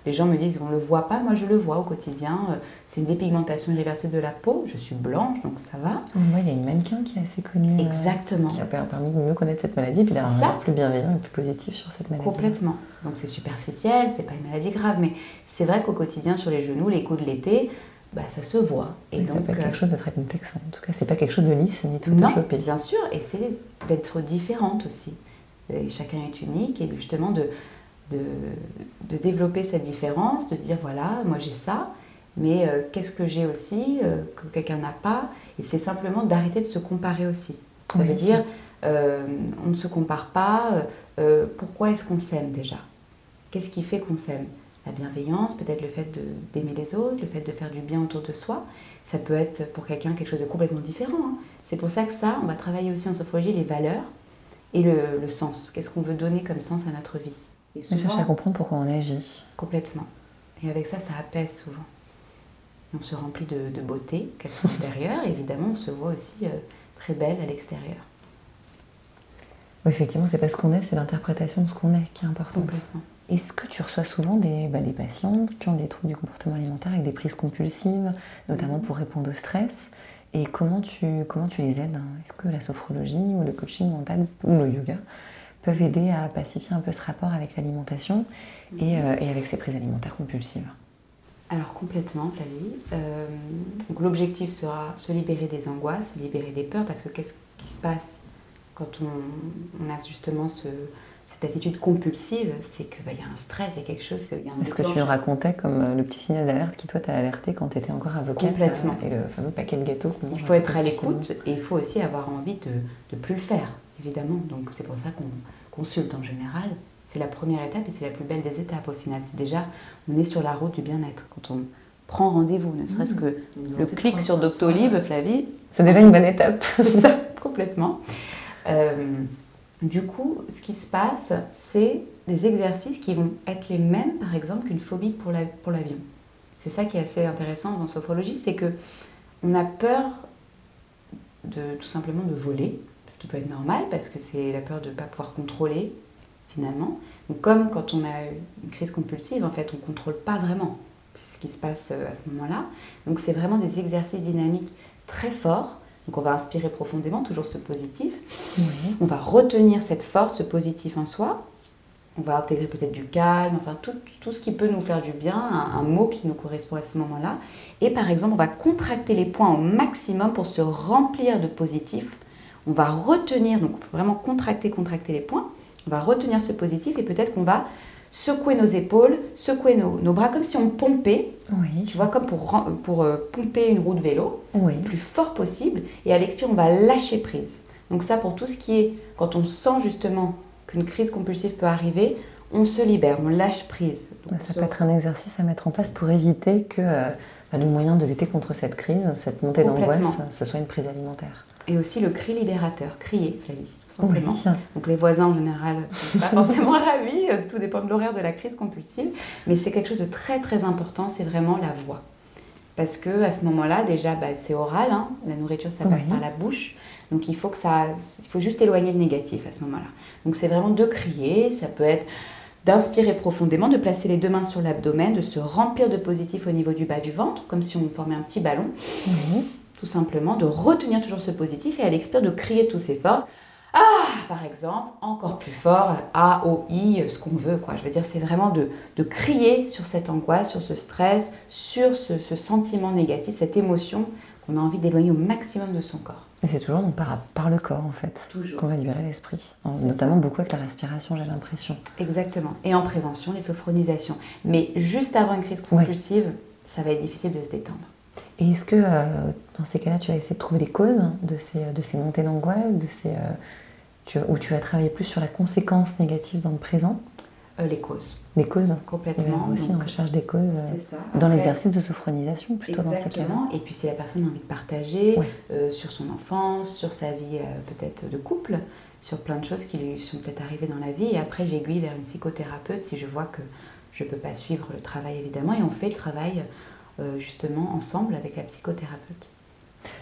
les gens me disent on ne le voit pas, moi je le vois au quotidien. Euh, c'est une dépigmentation irréversible de la peau. Je suis blanche, donc ça va. Il y a une mannequin qui est assez connue. Euh, Exactement. qui a permis de mieux connaître cette maladie, puis d'avoir un plus bienveillant et plus positif sur cette maladie. Complètement. Donc c'est superficiel, c'est pas une maladie grave, mais c'est vrai qu'au quotidien, sur les genoux, les coups de l'été, bah, ça se voit. Et, donc, c'est pas quelque chose de très complexe. En tout cas, c'est pas quelque chose de lisse ni tout Non, bien sûr, et c'est d'être différente aussi. Et chacun est unique et justement de de, développer cette différence, de dire voilà, moi j'ai ça, mais euh, qu'est-ce que j'ai aussi euh, que quelqu'un n'a pas? Et c'est simplement d'arrêter de se comparer aussi. Ça veut dire euh, on ne se compare pas. pourquoi est-ce qu'on s'aime déjà? Qu'est-ce qui fait qu'on s'aime? La bienveillance, peut-être le fait d'aimer les autres, le fait de faire du bien autour de soi. Ça peut être pour quelqu'un quelque chose de complètement différent. Hein. C'est pour ça que ça, on va travailler aussi en sophrologie les valeurs et le sens. Qu'est-ce qu'on veut donner comme sens à notre vie? Et souvent, à comprendre pourquoi on agit. Complètement. Et avec ça, ça apaise souvent. On se remplit de, beauté, qu'elle soit intérieure, et [laughs] évidemment, on se voit aussi euh, très belle à l'extérieur. Oui, effectivement, c'est pas ce qu'on est, c'est l'interprétation de ce qu'on est qui est importante. Est-ce que tu reçois souvent des, bah, des, patients qui ont des troubles du comportement alimentaire avec des prises compulsives, notamment pour répondre au stress? Et comment tu, comment tu les aides Est-ce que la sophrologie ou le coaching mental ou le yoga peuvent aider à pacifier un peu ce rapport avec l'alimentation et, euh, et, avec ces prises alimentaires compulsives? Alors complètement, Flavie. Euh, donc l'objectif sera se libérer des angoisses, se libérer des peurs, parce que qu'est-ce qui se passe quand on, a justement ce, cette attitude compulsive C'est qu'il bah, y a un stress, il y a quelque chose. Est-ce que tu nous racontais comme euh, le petit signal d'alerte qui toi t'a alerté quand tu étais encore avocate Complètement. et le fameux paquet de gâteaux. Il faut être à l'écoute et il faut aussi avoir envie de ne plus le faire évidemment. Donc c'est pour ça qu'on consulte en général. C'est la première étape et c'est la plus belle des étapes au final. C'est déjà, on est sur la route du bien-être. Quand on prend rendez-vous, ne serait-ce mmh. que le clic sur Doctolib, Flavie. C'est déjà une bonne étape. c'est ça, [laughs] complètement. Euh, du coup, ce qui se passe, c'est des exercices qui vont être les mêmes, par exemple, qu'une phobie pour l'avion. C'est ça qui est assez intéressant en sophrologie, c'est que on a peur de tout simplement de voler, ce qui peut être normal parce que c'est la peur de ne pas pouvoir contrôler finalement. Donc comme quand on a une crise compulsive, en fait, on ne contrôle pas vraiment. Ce qui se passe euh, à ce moment-là. Donc c'est vraiment des exercices dynamiques très forts. Donc on va inspirer profondément, toujours ce positif. On va retenir cette force, ce positif en soi. on va intégrer peut-être du calme, enfin tout, tout, ce qui peut nous faire du bien, un, mot qui nous correspond à ce moment-là. Et par exemple, on va contracter les points au maximum pour se remplir de positif. On va retenir, donc vraiment contracter, contracter les points. On va retenir ce positif et peut-être qu'on va secouer nos épaules, secouer nos, nos, bras comme si on pompait. Oui. Tu vois, comme pour, pour euh, pomper une roue de vélo, oui. le plus fort possible. Et à l'expire, on va lâcher prise. Donc ça, pour tout ce qui est, quand on sent justement qu'une crise compulsive peut arriver, on se libère, on lâche prise. ça peut être un exercice à mettre en place pour éviter que euh, bah, le moyen de lutter contre cette crise, cette montée d'angoisse, ce soit une prise alimentaire. Et aussi le cri libérateur, crier, Flavie, tout simplement. Donc les voisins en général ne sont pas [laughs] forcément ravis, tout dépend de l'horaire de la crise compulsive, mais c'est quelque chose de très très important, c'est vraiment la voix. Parce que à ce moment-là, déjà, bah, c'est oral, hein. la nourriture ça passe par la bouche, donc il faut que ça, il faut juste éloigner le négatif à ce moment-là. Donc c'est vraiment de crier, ça peut être d'inspirer profondément, de placer les deux mains sur l'abdomen, de se remplir de positif au niveau du bas du ventre, comme si on formait un petit ballon. Tout simplement, de retenir toujours ce positif et à l'expire de crier tous ces forces. Ah, par exemple, encore plus fort, A, O, I, ce qu'on veut, quoi. Je veux dire, c'est vraiment de, de, crier sur cette angoisse, sur ce stress, sur ce, ce sentiment négatif, cette émotion qu'on a envie d'éloigner au maximum de son corps. Et c'est toujours donc par, par, le corps en fait qu'on va libérer l'esprit, notamment beaucoup avec la respiration j'ai l'impression. Exactement, et en prévention, les sophronisations. Mais juste avant une crise compulsive, ça va être difficile de se détendre. Et est-ce que euh, dans ces cas-là, tu vas essayer de trouver des causes de ces, de ces montées d'angoisse, de ces, euh, tu, où tu vas travailler plus sur la conséquence négative dans le présent euh, les causes. Les causes Complètement. aussi on recherche des causes dans l'exercice de sophronisation plutôt dans ces cas-là. Et puis si la personne a envie de partager sur son enfance, sur sa vie peut-être de couple, sur plein de choses qui lui sont peut-être arrivées dans la vie. Et après j'aiguille vers une psychothérapeute si je vois que je ne peux pas suivre le travail évidemment. Et on fait le travail justement ensemble avec la psychothérapeute.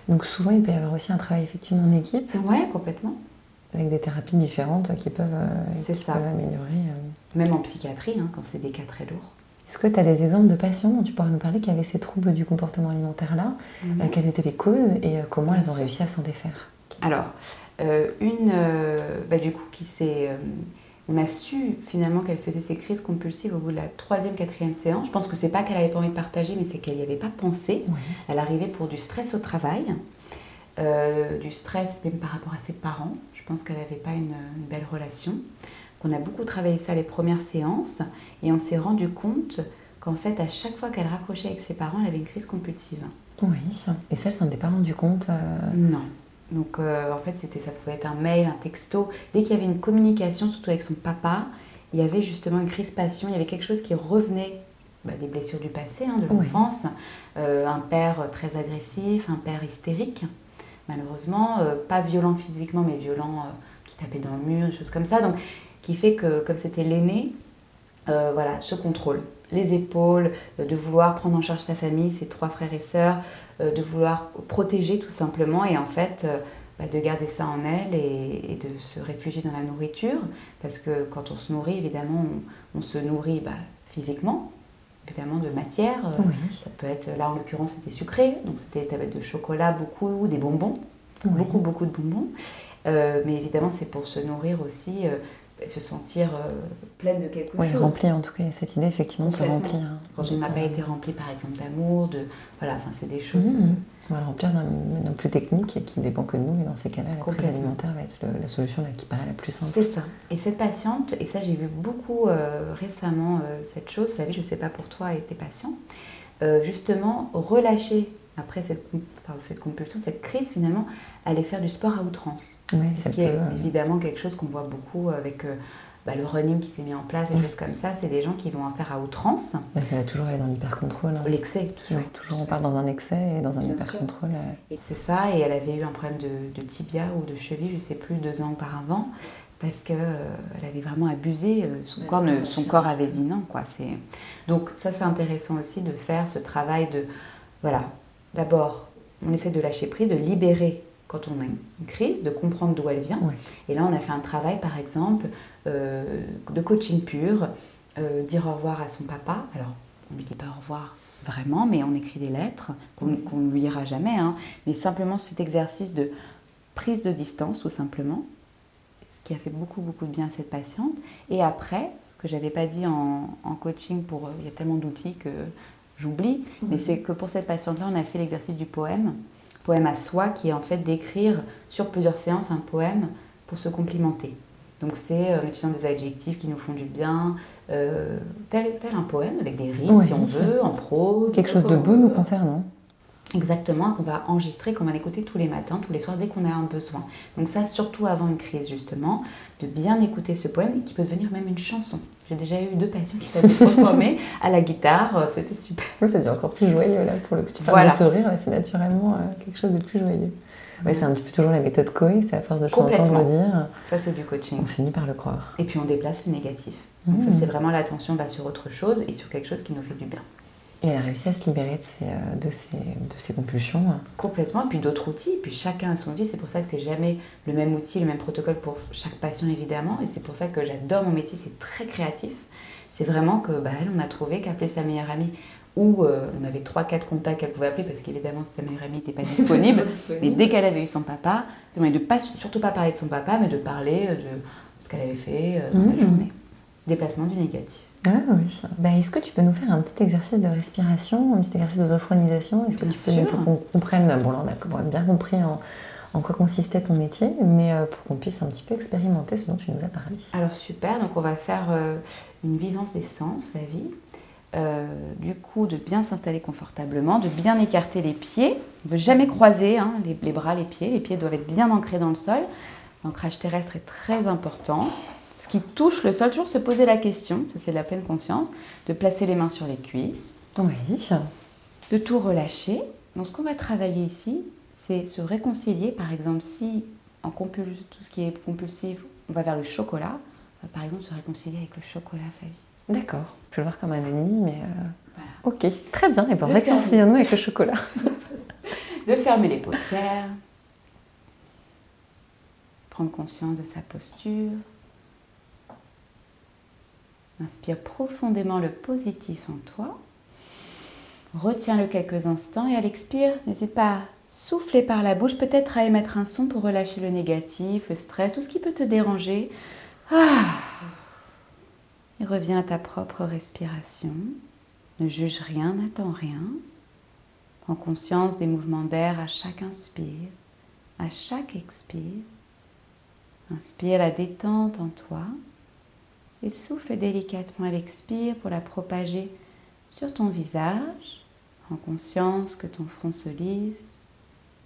Donc souvent il peut y avoir aussi un travail effectivement en équipe. Oui, complètement avec des thérapies différentes qui peuvent, ça. améliorer. Même en psychiatrie, hein, quand c'est des cas très lourds. Est-ce que tu as des exemples de patients dont tu pourrais nous parler qui avaient ces troubles du comportement alimentaire-là mhm. euh, Quelles étaient les causes et euh, comment elles ont réussi à s'en défaire? Alors, euh, une, bah, du coup, qui s'est. On a su finalement qu'elle faisait ses crises compulsives au bout de la troisième, quatrième séance. Je pense que c'est pas qu'elle avait pas envie de partager, mais c'est qu'elle n'y avait pas pensé. Elle arrivait pour du stress au travail, du stress même par rapport à ses parents. Je pense qu'elle n'avait pas une, une, belle relation. On a beaucoup travaillé ça les premières séances et on s'est rendu compte qu'en fait, à chaque fois qu'elle raccrochait avec ses parents, elle avait une crise compulsive. Oui, et ça, elle s'en est pas rendu compte euh, Non. Donc, euh, en fait, c'était, ça pouvait être un mail, un texto. Dès qu'il y avait une communication, surtout avec son papa, il y avait justement une crispation, il y avait quelque chose qui revenait bah, des blessures du passé, hein, de l'enfance. Euh, un père très agressif, un père hystérique, malheureusement. pas violent physiquement, mais violent qui tapait dans le mur, des choses comme ça. Donc, qui fait que comme c'était l'aîné, euh, voilà, ce contrôle, les épaules, euh, de vouloir prendre en charge sa famille, ses trois frères et sœurs, euh, de vouloir protéger tout simplement et en fait bah, de garder ça en elle et, de se réfugier dans la nourriture parce que quand on se nourrit, évidemment, on, se nourrit bah, physiquement, évidemment de matière. Ça peut être, là en l'occurrence, c'était sucré, donc c'était tablette de chocolat, beaucoup, des bonbons, beaucoup, beaucoup de bonbons. mais évidemment, c'est pour se nourrir aussi se sentir euh, pleine de quelque oui, chose. remplie en tout cas, cette idée effectivement de se remplir. Quand on n'a pas été rempli par exemple d'amour, de voilà, enfin c'est des choses. Mmh, mmh. On va le remplir d'un plus technique et qui dépend que de nous. Et dans ces cas-là, la prise alimentaire va être la solution qui paraît la plus simple. C'est ça. Et cette patiente, et ça j'ai vu beaucoup euh, récemment euh, cette chose, Flavie, je ne sais pas pour toi et tes patients, justement relâcher après cette, cette compulsion, cette crise finalement, aller faire du sport à outrance. ce qui est évidemment quelque chose qu'on voit beaucoup avec euh, bah, le running qui s'est mis en place, des choses comme ça. C'est des gens qui vont en faire à outrance. ça va toujours aller dans l'hyper-contrôle. Hein. L'excès, toujours. toujours on part dans un excès et dans un hyper-contrôle. C'est ça, et elle avait eu un problème de, de, tibia ou de cheville, je ne sais plus, deux ans auparavant parce qu'elle euh, avait vraiment abusé, euh, son, corps, son corps avait dit non. Quoi. Donc ça c'est intéressant aussi de faire ce travail de, voilà, D'abord, on essaie de lâcher prise, de libérer quand on a une crise, de comprendre d'où elle vient. Et là, on a fait un travail, par exemple, euh, de coaching pur, euh, dire au revoir à son papa. Alors, on ne lui dit pas au revoir vraiment, mais on écrit des lettres qu'on ne lui lira jamais. Hein. mais simplement cet exercice de prise de distance, tout simplement. qui a fait beaucoup, beaucoup de bien à cette patiente. Et après, ce que j'avais pas dit en, coaching, pour il y a tellement d'outils que j'oublie, mais c'est que pour cette patiente-là, on a fait l'exercice du poème, poème à soi, qui est en fait d'écrire sur plusieurs séances un poème pour se complimenter. Donc c'est euh, l'utilisation des adjectifs qui nous font du bien, euh, tel, tel, un poème avec des rimes si on veut, en prose. Quelque chose de beau nous concernant. Exactement, qu'on va enregistrer, qu'on va écouter tous les matins, tous les soirs, dès qu'on a un besoin. Donc ça, surtout avant une crise, justement, de bien écouter ce poème qui peut devenir même une chanson. J'ai déjà eu deux patients qui l'avaient transformé à la guitare, euh, c'était super. Oui, ça devient encore plus joyeux là, pour le petit voilà. sourire, c'est naturellement quelque chose de plus joyeux. Oui, c'est un petit peu toujours la méthode Coe, c'est à force de s'entendre le dire. Ça, c'est du coaching. On finit par le croire. Et puis on déplace le négatif. Donc ça, mmh. c'est vraiment l'attention va sur autre chose et sur quelque chose qui nous fait du bien. Elle a réussi à se libérer de ses, euh, de ses, de ses compulsions. Complètement, et puis d'autres outils, puis chacun a son outil. C'est pour ça que c'est jamais le même outil, le même protocole pour chaque patient, évidemment. Et c'est pour ça que j'adore mon métier, c'est très créatif. C'est vraiment que, bah, elle, on a trouvé qu'appeler sa meilleure amie où euh, on avait 3-4 contacts qu'elle pouvait appeler parce qu'évidemment sa meilleure amie n'était pas [laughs] disponible. mais dès qu'elle avait eu son papa, de pas, surtout pas parler de son papa, mais de parler de ce qu'elle avait fait euh, dans la mmh. journée. Déplacement du négatif. Ah oui. Bah, Est-ce que tu peux nous faire un petit exercice de respiration, un petit exercice d'autophronisation Est-ce que tu peux pour qu'on comprenne, bon là on a bien compris en, en quoi consistait ton métier, mais euh, pour qu'on puisse un petit peu expérimenter ce dont tu nous as parlé. Alors super, donc on va faire une vivance des sens, la vie. Euh, du coup de bien s'installer confortablement, de bien écarter les pieds. On ne veut jamais croiser hein, les, bras, les pieds. Les pieds doivent être bien ancrés dans le sol. L'ancrage terrestre est très important. Ce qui touche le sol, toujours se poser la question, ça c'est de la pleine conscience, de placer les mains sur les cuisses. Oui. De tout relâcher. Donc ce qu'on va travailler ici, c'est se réconcilier. Par exemple, si en tout ce qui est compulsif, on va vers le chocolat, on va par exemple se réconcilier avec le chocolat, Flavie. D'accord. Je vais le voir comme un ennemi, mais euh, ok, très bien. Et bien, réconcilions-nous avec le chocolat. [laughs] de fermer les paupières, prendre conscience de sa posture. Inspire profondément le positif en toi. Retiens-le quelques instants et à l'expire, n'hésite pas à souffler par la bouche, peut-être à émettre un son pour relâcher le négatif, le stress, tout ce qui peut te déranger. Ah et reviens à ta propre respiration. Ne juge rien, n'attends rien. Prends conscience des mouvements d'air à chaque inspire, à chaque expire. Inspire la détente en toi et souffle délicatement à l'expire pour la propager sur ton visage. Prends conscience que ton front se lisse,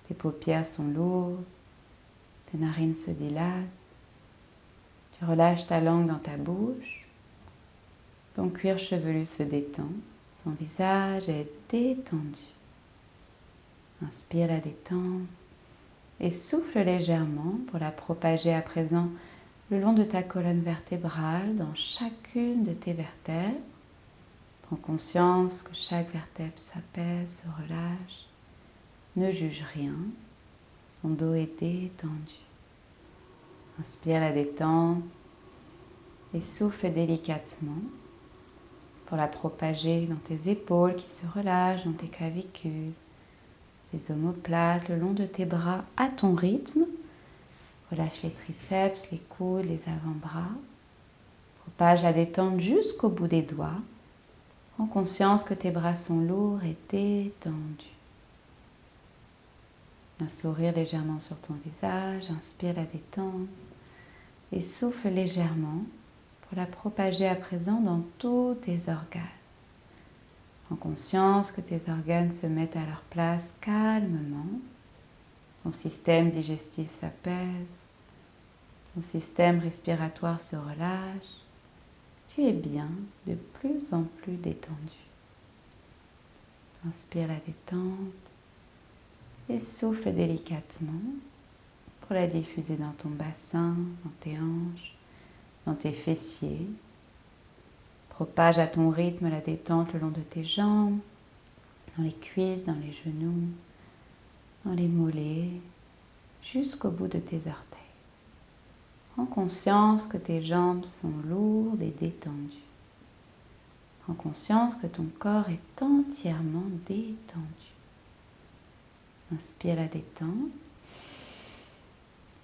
tes paupières sont lourdes, tes narines se dilatent. Tu relâches ta langue dans ta bouche ton cuir chevelu se détend, ton visage est détendu. Inspire la détente et souffle légèrement pour la propager à présent le long de ta colonne vertébrale dans chacune de tes vertèbres. Prends conscience que chaque vertèbre s'apaise, se relâche. Ne juge rien. Ton dos est détendu. Inspire la détente et souffle délicatement pour la propager dans tes épaules qui se relâchent, dans tes clavicules, tes omoplates, le long de tes bras à ton rythme. Relâche les triceps, les coudes, les avant-bras. Propage la détente jusqu'au bout des doigts. En conscience que tes bras sont lourds et détendus. Un sourire légèrement sur ton visage, inspire la détente et souffle légèrement pour la propager à présent dans tous tes organes. En conscience que tes organes se mettent à leur place calmement. Ton système digestif s'apaise. Système respiratoire se relâche. Tu es bien de plus en plus détendu. Inspire la détente et souffle délicatement pour la diffuser dans ton bassin, dans tes hanches dans tes fessiers. Propage à ton rythme la détente le long de tes jambes, dans les cuisses, dans les genoux, dans les mollets, jusqu'au bout de tes orteils. Prends conscience que tes jambes sont lourdes et détendues. Prends conscience que ton corps est entièrement détendu. Inspire la détente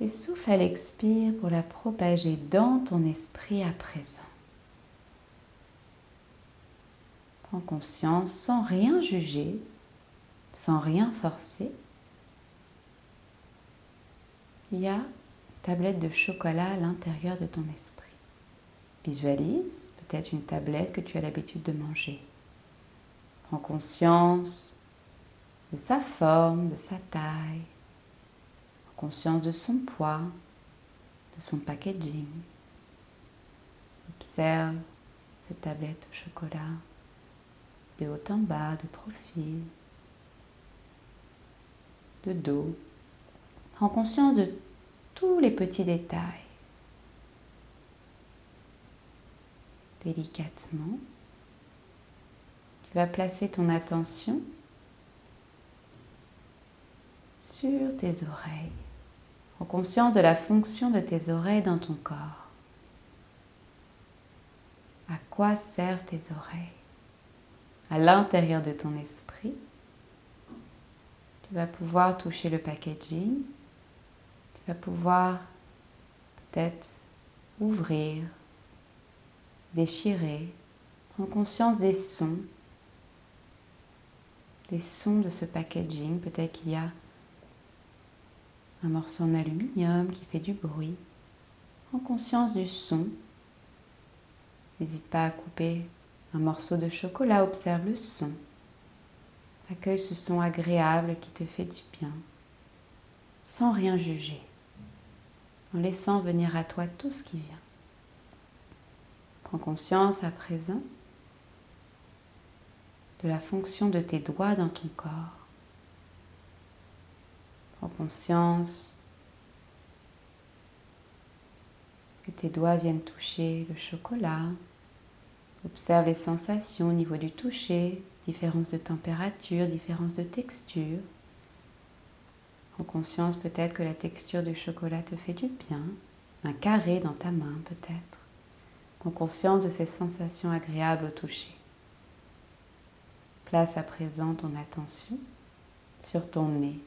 Et souffle à l'expire pour la propager dans ton esprit à présent. Prends conscience sans rien juger, sans rien forcer. Il tablette de chocolat à l'intérieur de ton esprit. Visualise peut-être une tablette que tu as l'habitude de manger. Prends conscience de sa forme, de sa taille, conscience de son poids, de son packaging. Observe cette tablette au chocolat de haut en bas, de profil, de dos. Prends conscience de tous les petits détails. Délicatement, tu vas placer ton attention sur tes oreilles, en conscience de la fonction de tes oreilles dans ton corps. À quoi servent tes oreilles? À l'intérieur de ton esprit, tu vas pouvoir toucher le packaging, tu pouvoir peut-être ouvrir, déchirer, prendre conscience des sons, les sons de ce packaging. Peut-être qu'il y a un morceau en aluminium qui fait du bruit. En conscience du son. N'hésite pas à couper un morceau de chocolat, observe le son. Accueille ce son agréable qui te fait du bien, sans rien juger, en laissant venir à toi tout ce qui vient. Prends conscience à présent de la fonction de tes doigts dans ton corps. Prends conscience que tes doigts viennent toucher le chocolat. Observe les sensations au niveau du toucher, différence de température, différence de texture. Prends conscience peut-être que la texture du chocolat te fait du bien, un carré dans ta main peut-être. Prends conscience de ces sensations agréables au toucher. Place à présent ton attention sur ton nez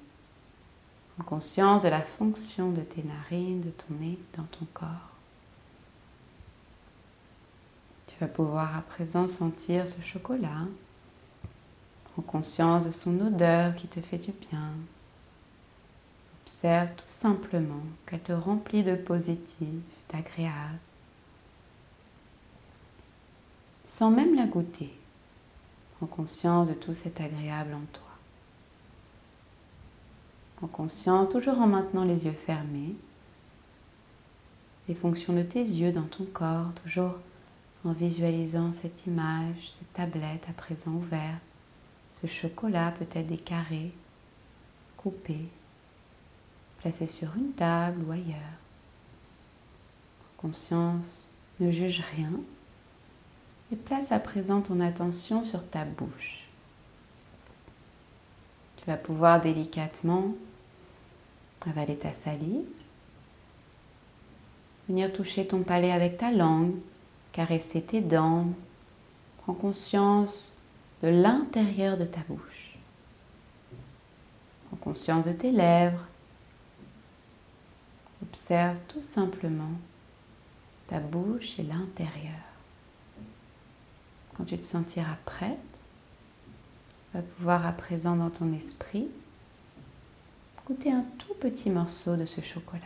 en conscience de la fonction de tes narines, de ton nez dans ton corps. Tu vas pouvoir à présent sentir ce chocolat. Prends conscience de son odeur qui te fait du bien. Observe tout simplement qu'elle te remplit de positif, d'agréable. Sans même la goûter, prends conscience de tout cet agréable en toi en conscience, toujours en maintenant les yeux fermés. Les fonctions de tes yeux dans ton corps, toujours en visualisant cette image, cette tablette à présent ouverte, ce chocolat peut-être des carrés, placés sur une table ou ailleurs. Conscience, ne juge rien et place à présent ton attention sur ta bouche. Tu vas pouvoir délicatement avaler ta salive, venir toucher ton palais avec ta langue, caresser tes dents, prends conscience de l'intérieur de ta bouche, prends conscience de tes lèvres, observe tout simplement ta bouche et l'intérieur. Quand tu te sentiras prête, tu vas pouvoir à présent dans ton esprit goûter un tout petit morceau de ce chocolat.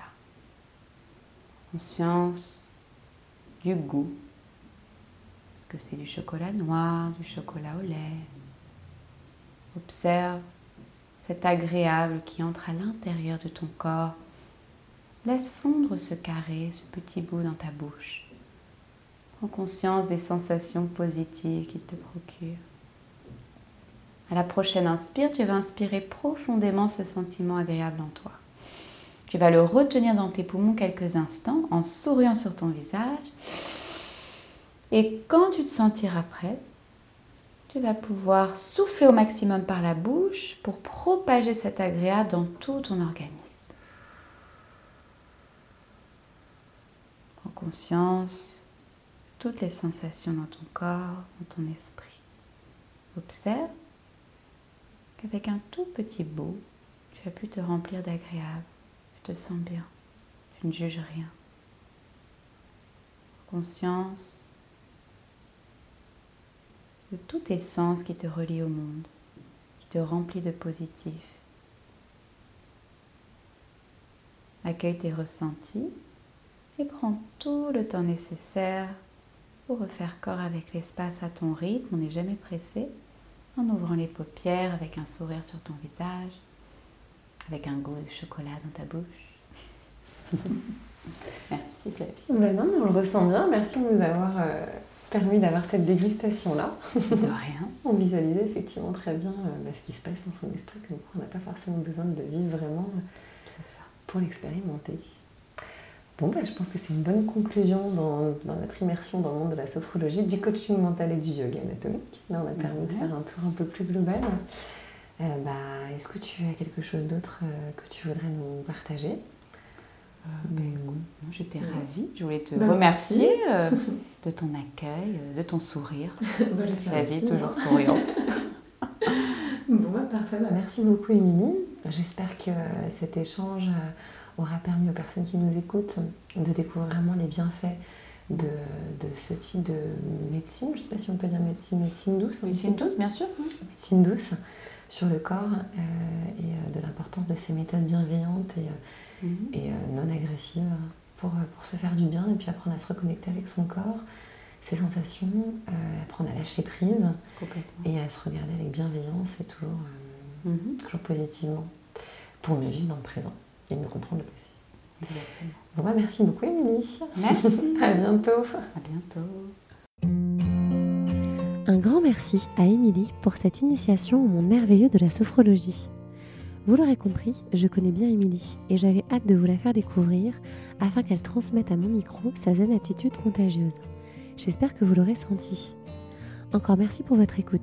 Conscience du goût, que c'est du chocolat noir, du chocolat au lait. Observe cet agréable qui entre à l'intérieur de ton corps. Laisse fondre ce carré, ce petit bout dans ta bouche. Prends conscience des sensations positives qu'il te procure. À la prochaine inspire, tu vas inspirer profondément ce sentiment agréable en toi. Tu vas le retenir dans tes poumons quelques instants en souriant sur ton visage. Et quand tu te sentiras prête, tu vas pouvoir souffler au maximum par la bouche pour propager cet agréable dans tout ton organisme. Prends conscience toutes les sensations dans ton corps, dans ton esprit. Observe avec un tout petit bout, tu as pu te remplir d'agréable. Tu te sens bien. Tu ne juges rien. Conscience de tous tes sens qui te relient au monde, qui te remplit de positif. Accueille tes ressentis et prends tout le temps nécessaire pour refaire corps avec l'espace à ton rythme. On n'est jamais pressé. En ouvrant les paupières avec un sourire sur ton visage, avec un goût de chocolat dans ta bouche. [laughs] Merci Flavie. Ben non, on le ressent bien. Merci de nous avoir euh, permis d'avoir cette dégustation-là. De [laughs] rien. on visualisait effectivement très bien euh, bah, ce qui se passe dans son esprit, comme quoi on n'a pas forcément besoin de vivre vraiment C'est ça. pour l'expérimenter. Bon, bah, je pense que c'est une bonne conclusion dans, dans, notre immersion dans le monde de la sophrologie, du coaching mental et du yoga anatomique. Là, on a permis de faire un tour un peu plus global. Euh, bah, Est-ce que tu as quelque chose d'autre euh, que tu voudrais nous partager? Euh, ben, J'étais ravie. Je voulais te bah, remercier [laughs] euh, de ton accueil, de ton sourire. [laughs] la vie toujours hein. souriante. [laughs] bon, parfait. Merci beaucoup, Émilie. J'espère que cet échange aura permis aux personnes qui nous écoutent de découvrir vraiment les bienfaits de, de ce type de médecine. Je ne sais pas si on peut dire médecine, médecine douce. Médecine douce, bien sûr. Médecine douce sur le corps et de l'importance de ces méthodes bienveillantes et Mhm. et euh, non agressive pour, euh, pour, se faire du bien et puis apprendre à se reconnecter avec son corps, ses sensations, euh, apprendre à lâcher prise et à se regarder avec bienveillance et toujours, mhm. toujours positivement pour mieux vivre dans le présent et mieux comprendre le passé. Exactement. Bon bah merci beaucoup Émilie. Merci. [laughs] à bientôt. À bientôt. Un grand merci à Émilie pour cette initiation au monde merveilleux de la sophrologie. Vous l'aurez compris, je connais bien Émilie et j'avais hâte de vous la faire découvrir afin qu'elle transmette à mon micro sa zen attitude contagieuse. J'espère que vous l'aurez senti. Encore merci pour votre écoute.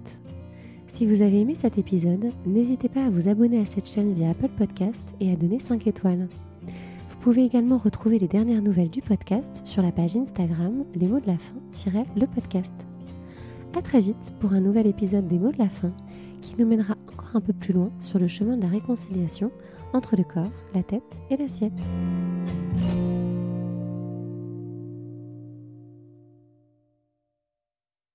Si vous avez aimé cet épisode, n'hésitez pas à vous abonner à cette chaîne via Apple Podcast et à donner 5 étoiles. Vous pouvez également retrouver les dernières nouvelles du podcast sur la page Instagram Les mots de la fin-le podcast. A très vite pour un nouvel épisode des mots de la fin qui nous mènera encore un peu plus loin sur le chemin de la réconciliation entre le corps, la tête et l'assiette.